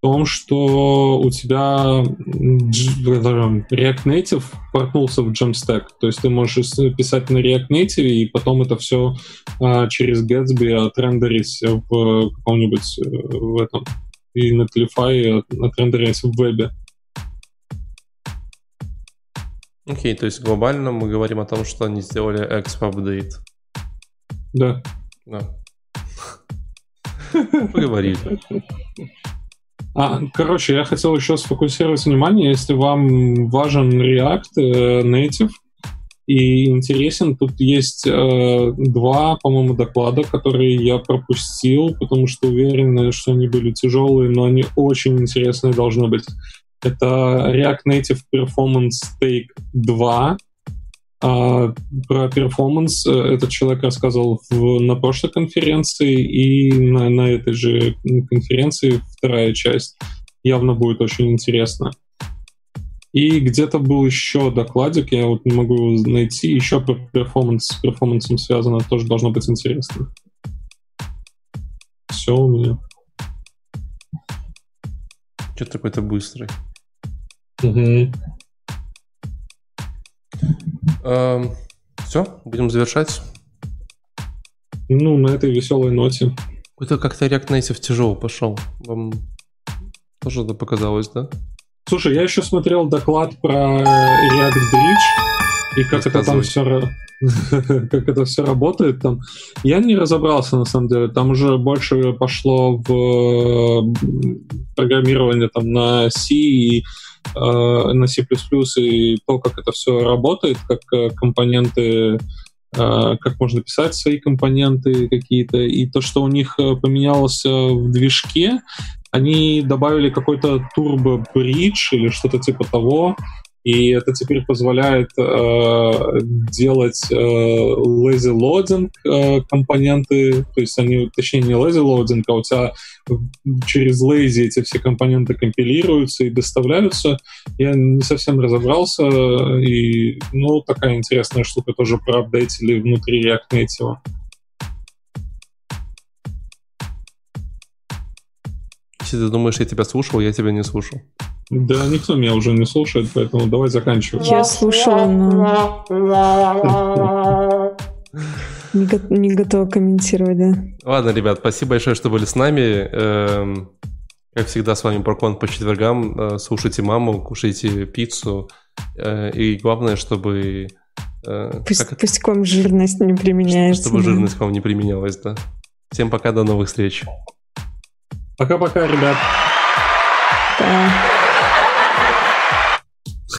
Том, что у тебя React Native портнулся в Jamstack. То есть ты можешь писать на React Native и потом это все а, через Gatsby отрендерить в каком-нибудь э, в этом и Netlify отрендерить в вебе. Окей, okay, то есть глобально мы говорим о том, что они сделали Update. Да. Да. Поговорили. А, короче, я хотел еще сфокусировать внимание, если вам важен React э, Native и интересен, тут есть э, два, по-моему, доклада, которые я пропустил, потому что уверен, что они были тяжелые, но они очень интересные должны быть. Это React Native Performance Take 2, а про performance э, этот человек рассказывал в, на прошлой конференции, и на, на этой же конференции вторая часть явно будет очень интересна. И где-то был еще докладик, я вот не могу найти, еще про performance, с performance'ом связано, тоже должно быть интересно. Все у меня. Что такой-то быстрый? Угу. Эм, все, будем завершать. Ну, на этой веселой ноте. Это как-то React Native тяжело пошел. Вам тоже это показалось, да? Слушай, я еще смотрел доклад про React Bridge и как это там все как это все работает там. Я не разобрался на самом деле. Там уже больше пошло в программирование там на C и на C++ и то, как это все работает, как э, компоненты, э, как можно писать свои компоненты какие-то, и то, что у них поменялось в движке, они добавили какой-то turbo bridge или что-то типа того, и это теперь позволяет э, делать э, lazy loading э, компоненты, то есть они, точнее, не lazy loading, а у тебя через lazy эти все компоненты компилируются и доставляются. Я не совсем разобрался, и, ну, такая интересная штука тоже проапдейтили внутри React Native. Если ты думаешь, я тебя слушал, я тебя не слушал. Да, никто меня уже не слушает, поэтому давай заканчивать. Я слушала, но не, го- не готова комментировать, да. Ладно, ребят, спасибо большое, что были с нами. Эм, как всегда, с вами Прокон по четвергам. Э, слушайте маму, кушайте пиццу. Э, и главное, чтобы... Э, пусть, как... пусть к вам жирность не применяется. Чтобы да. жирность к вам не применялась, да. Всем пока, до новых встреч. Пока-пока, ребят. Да.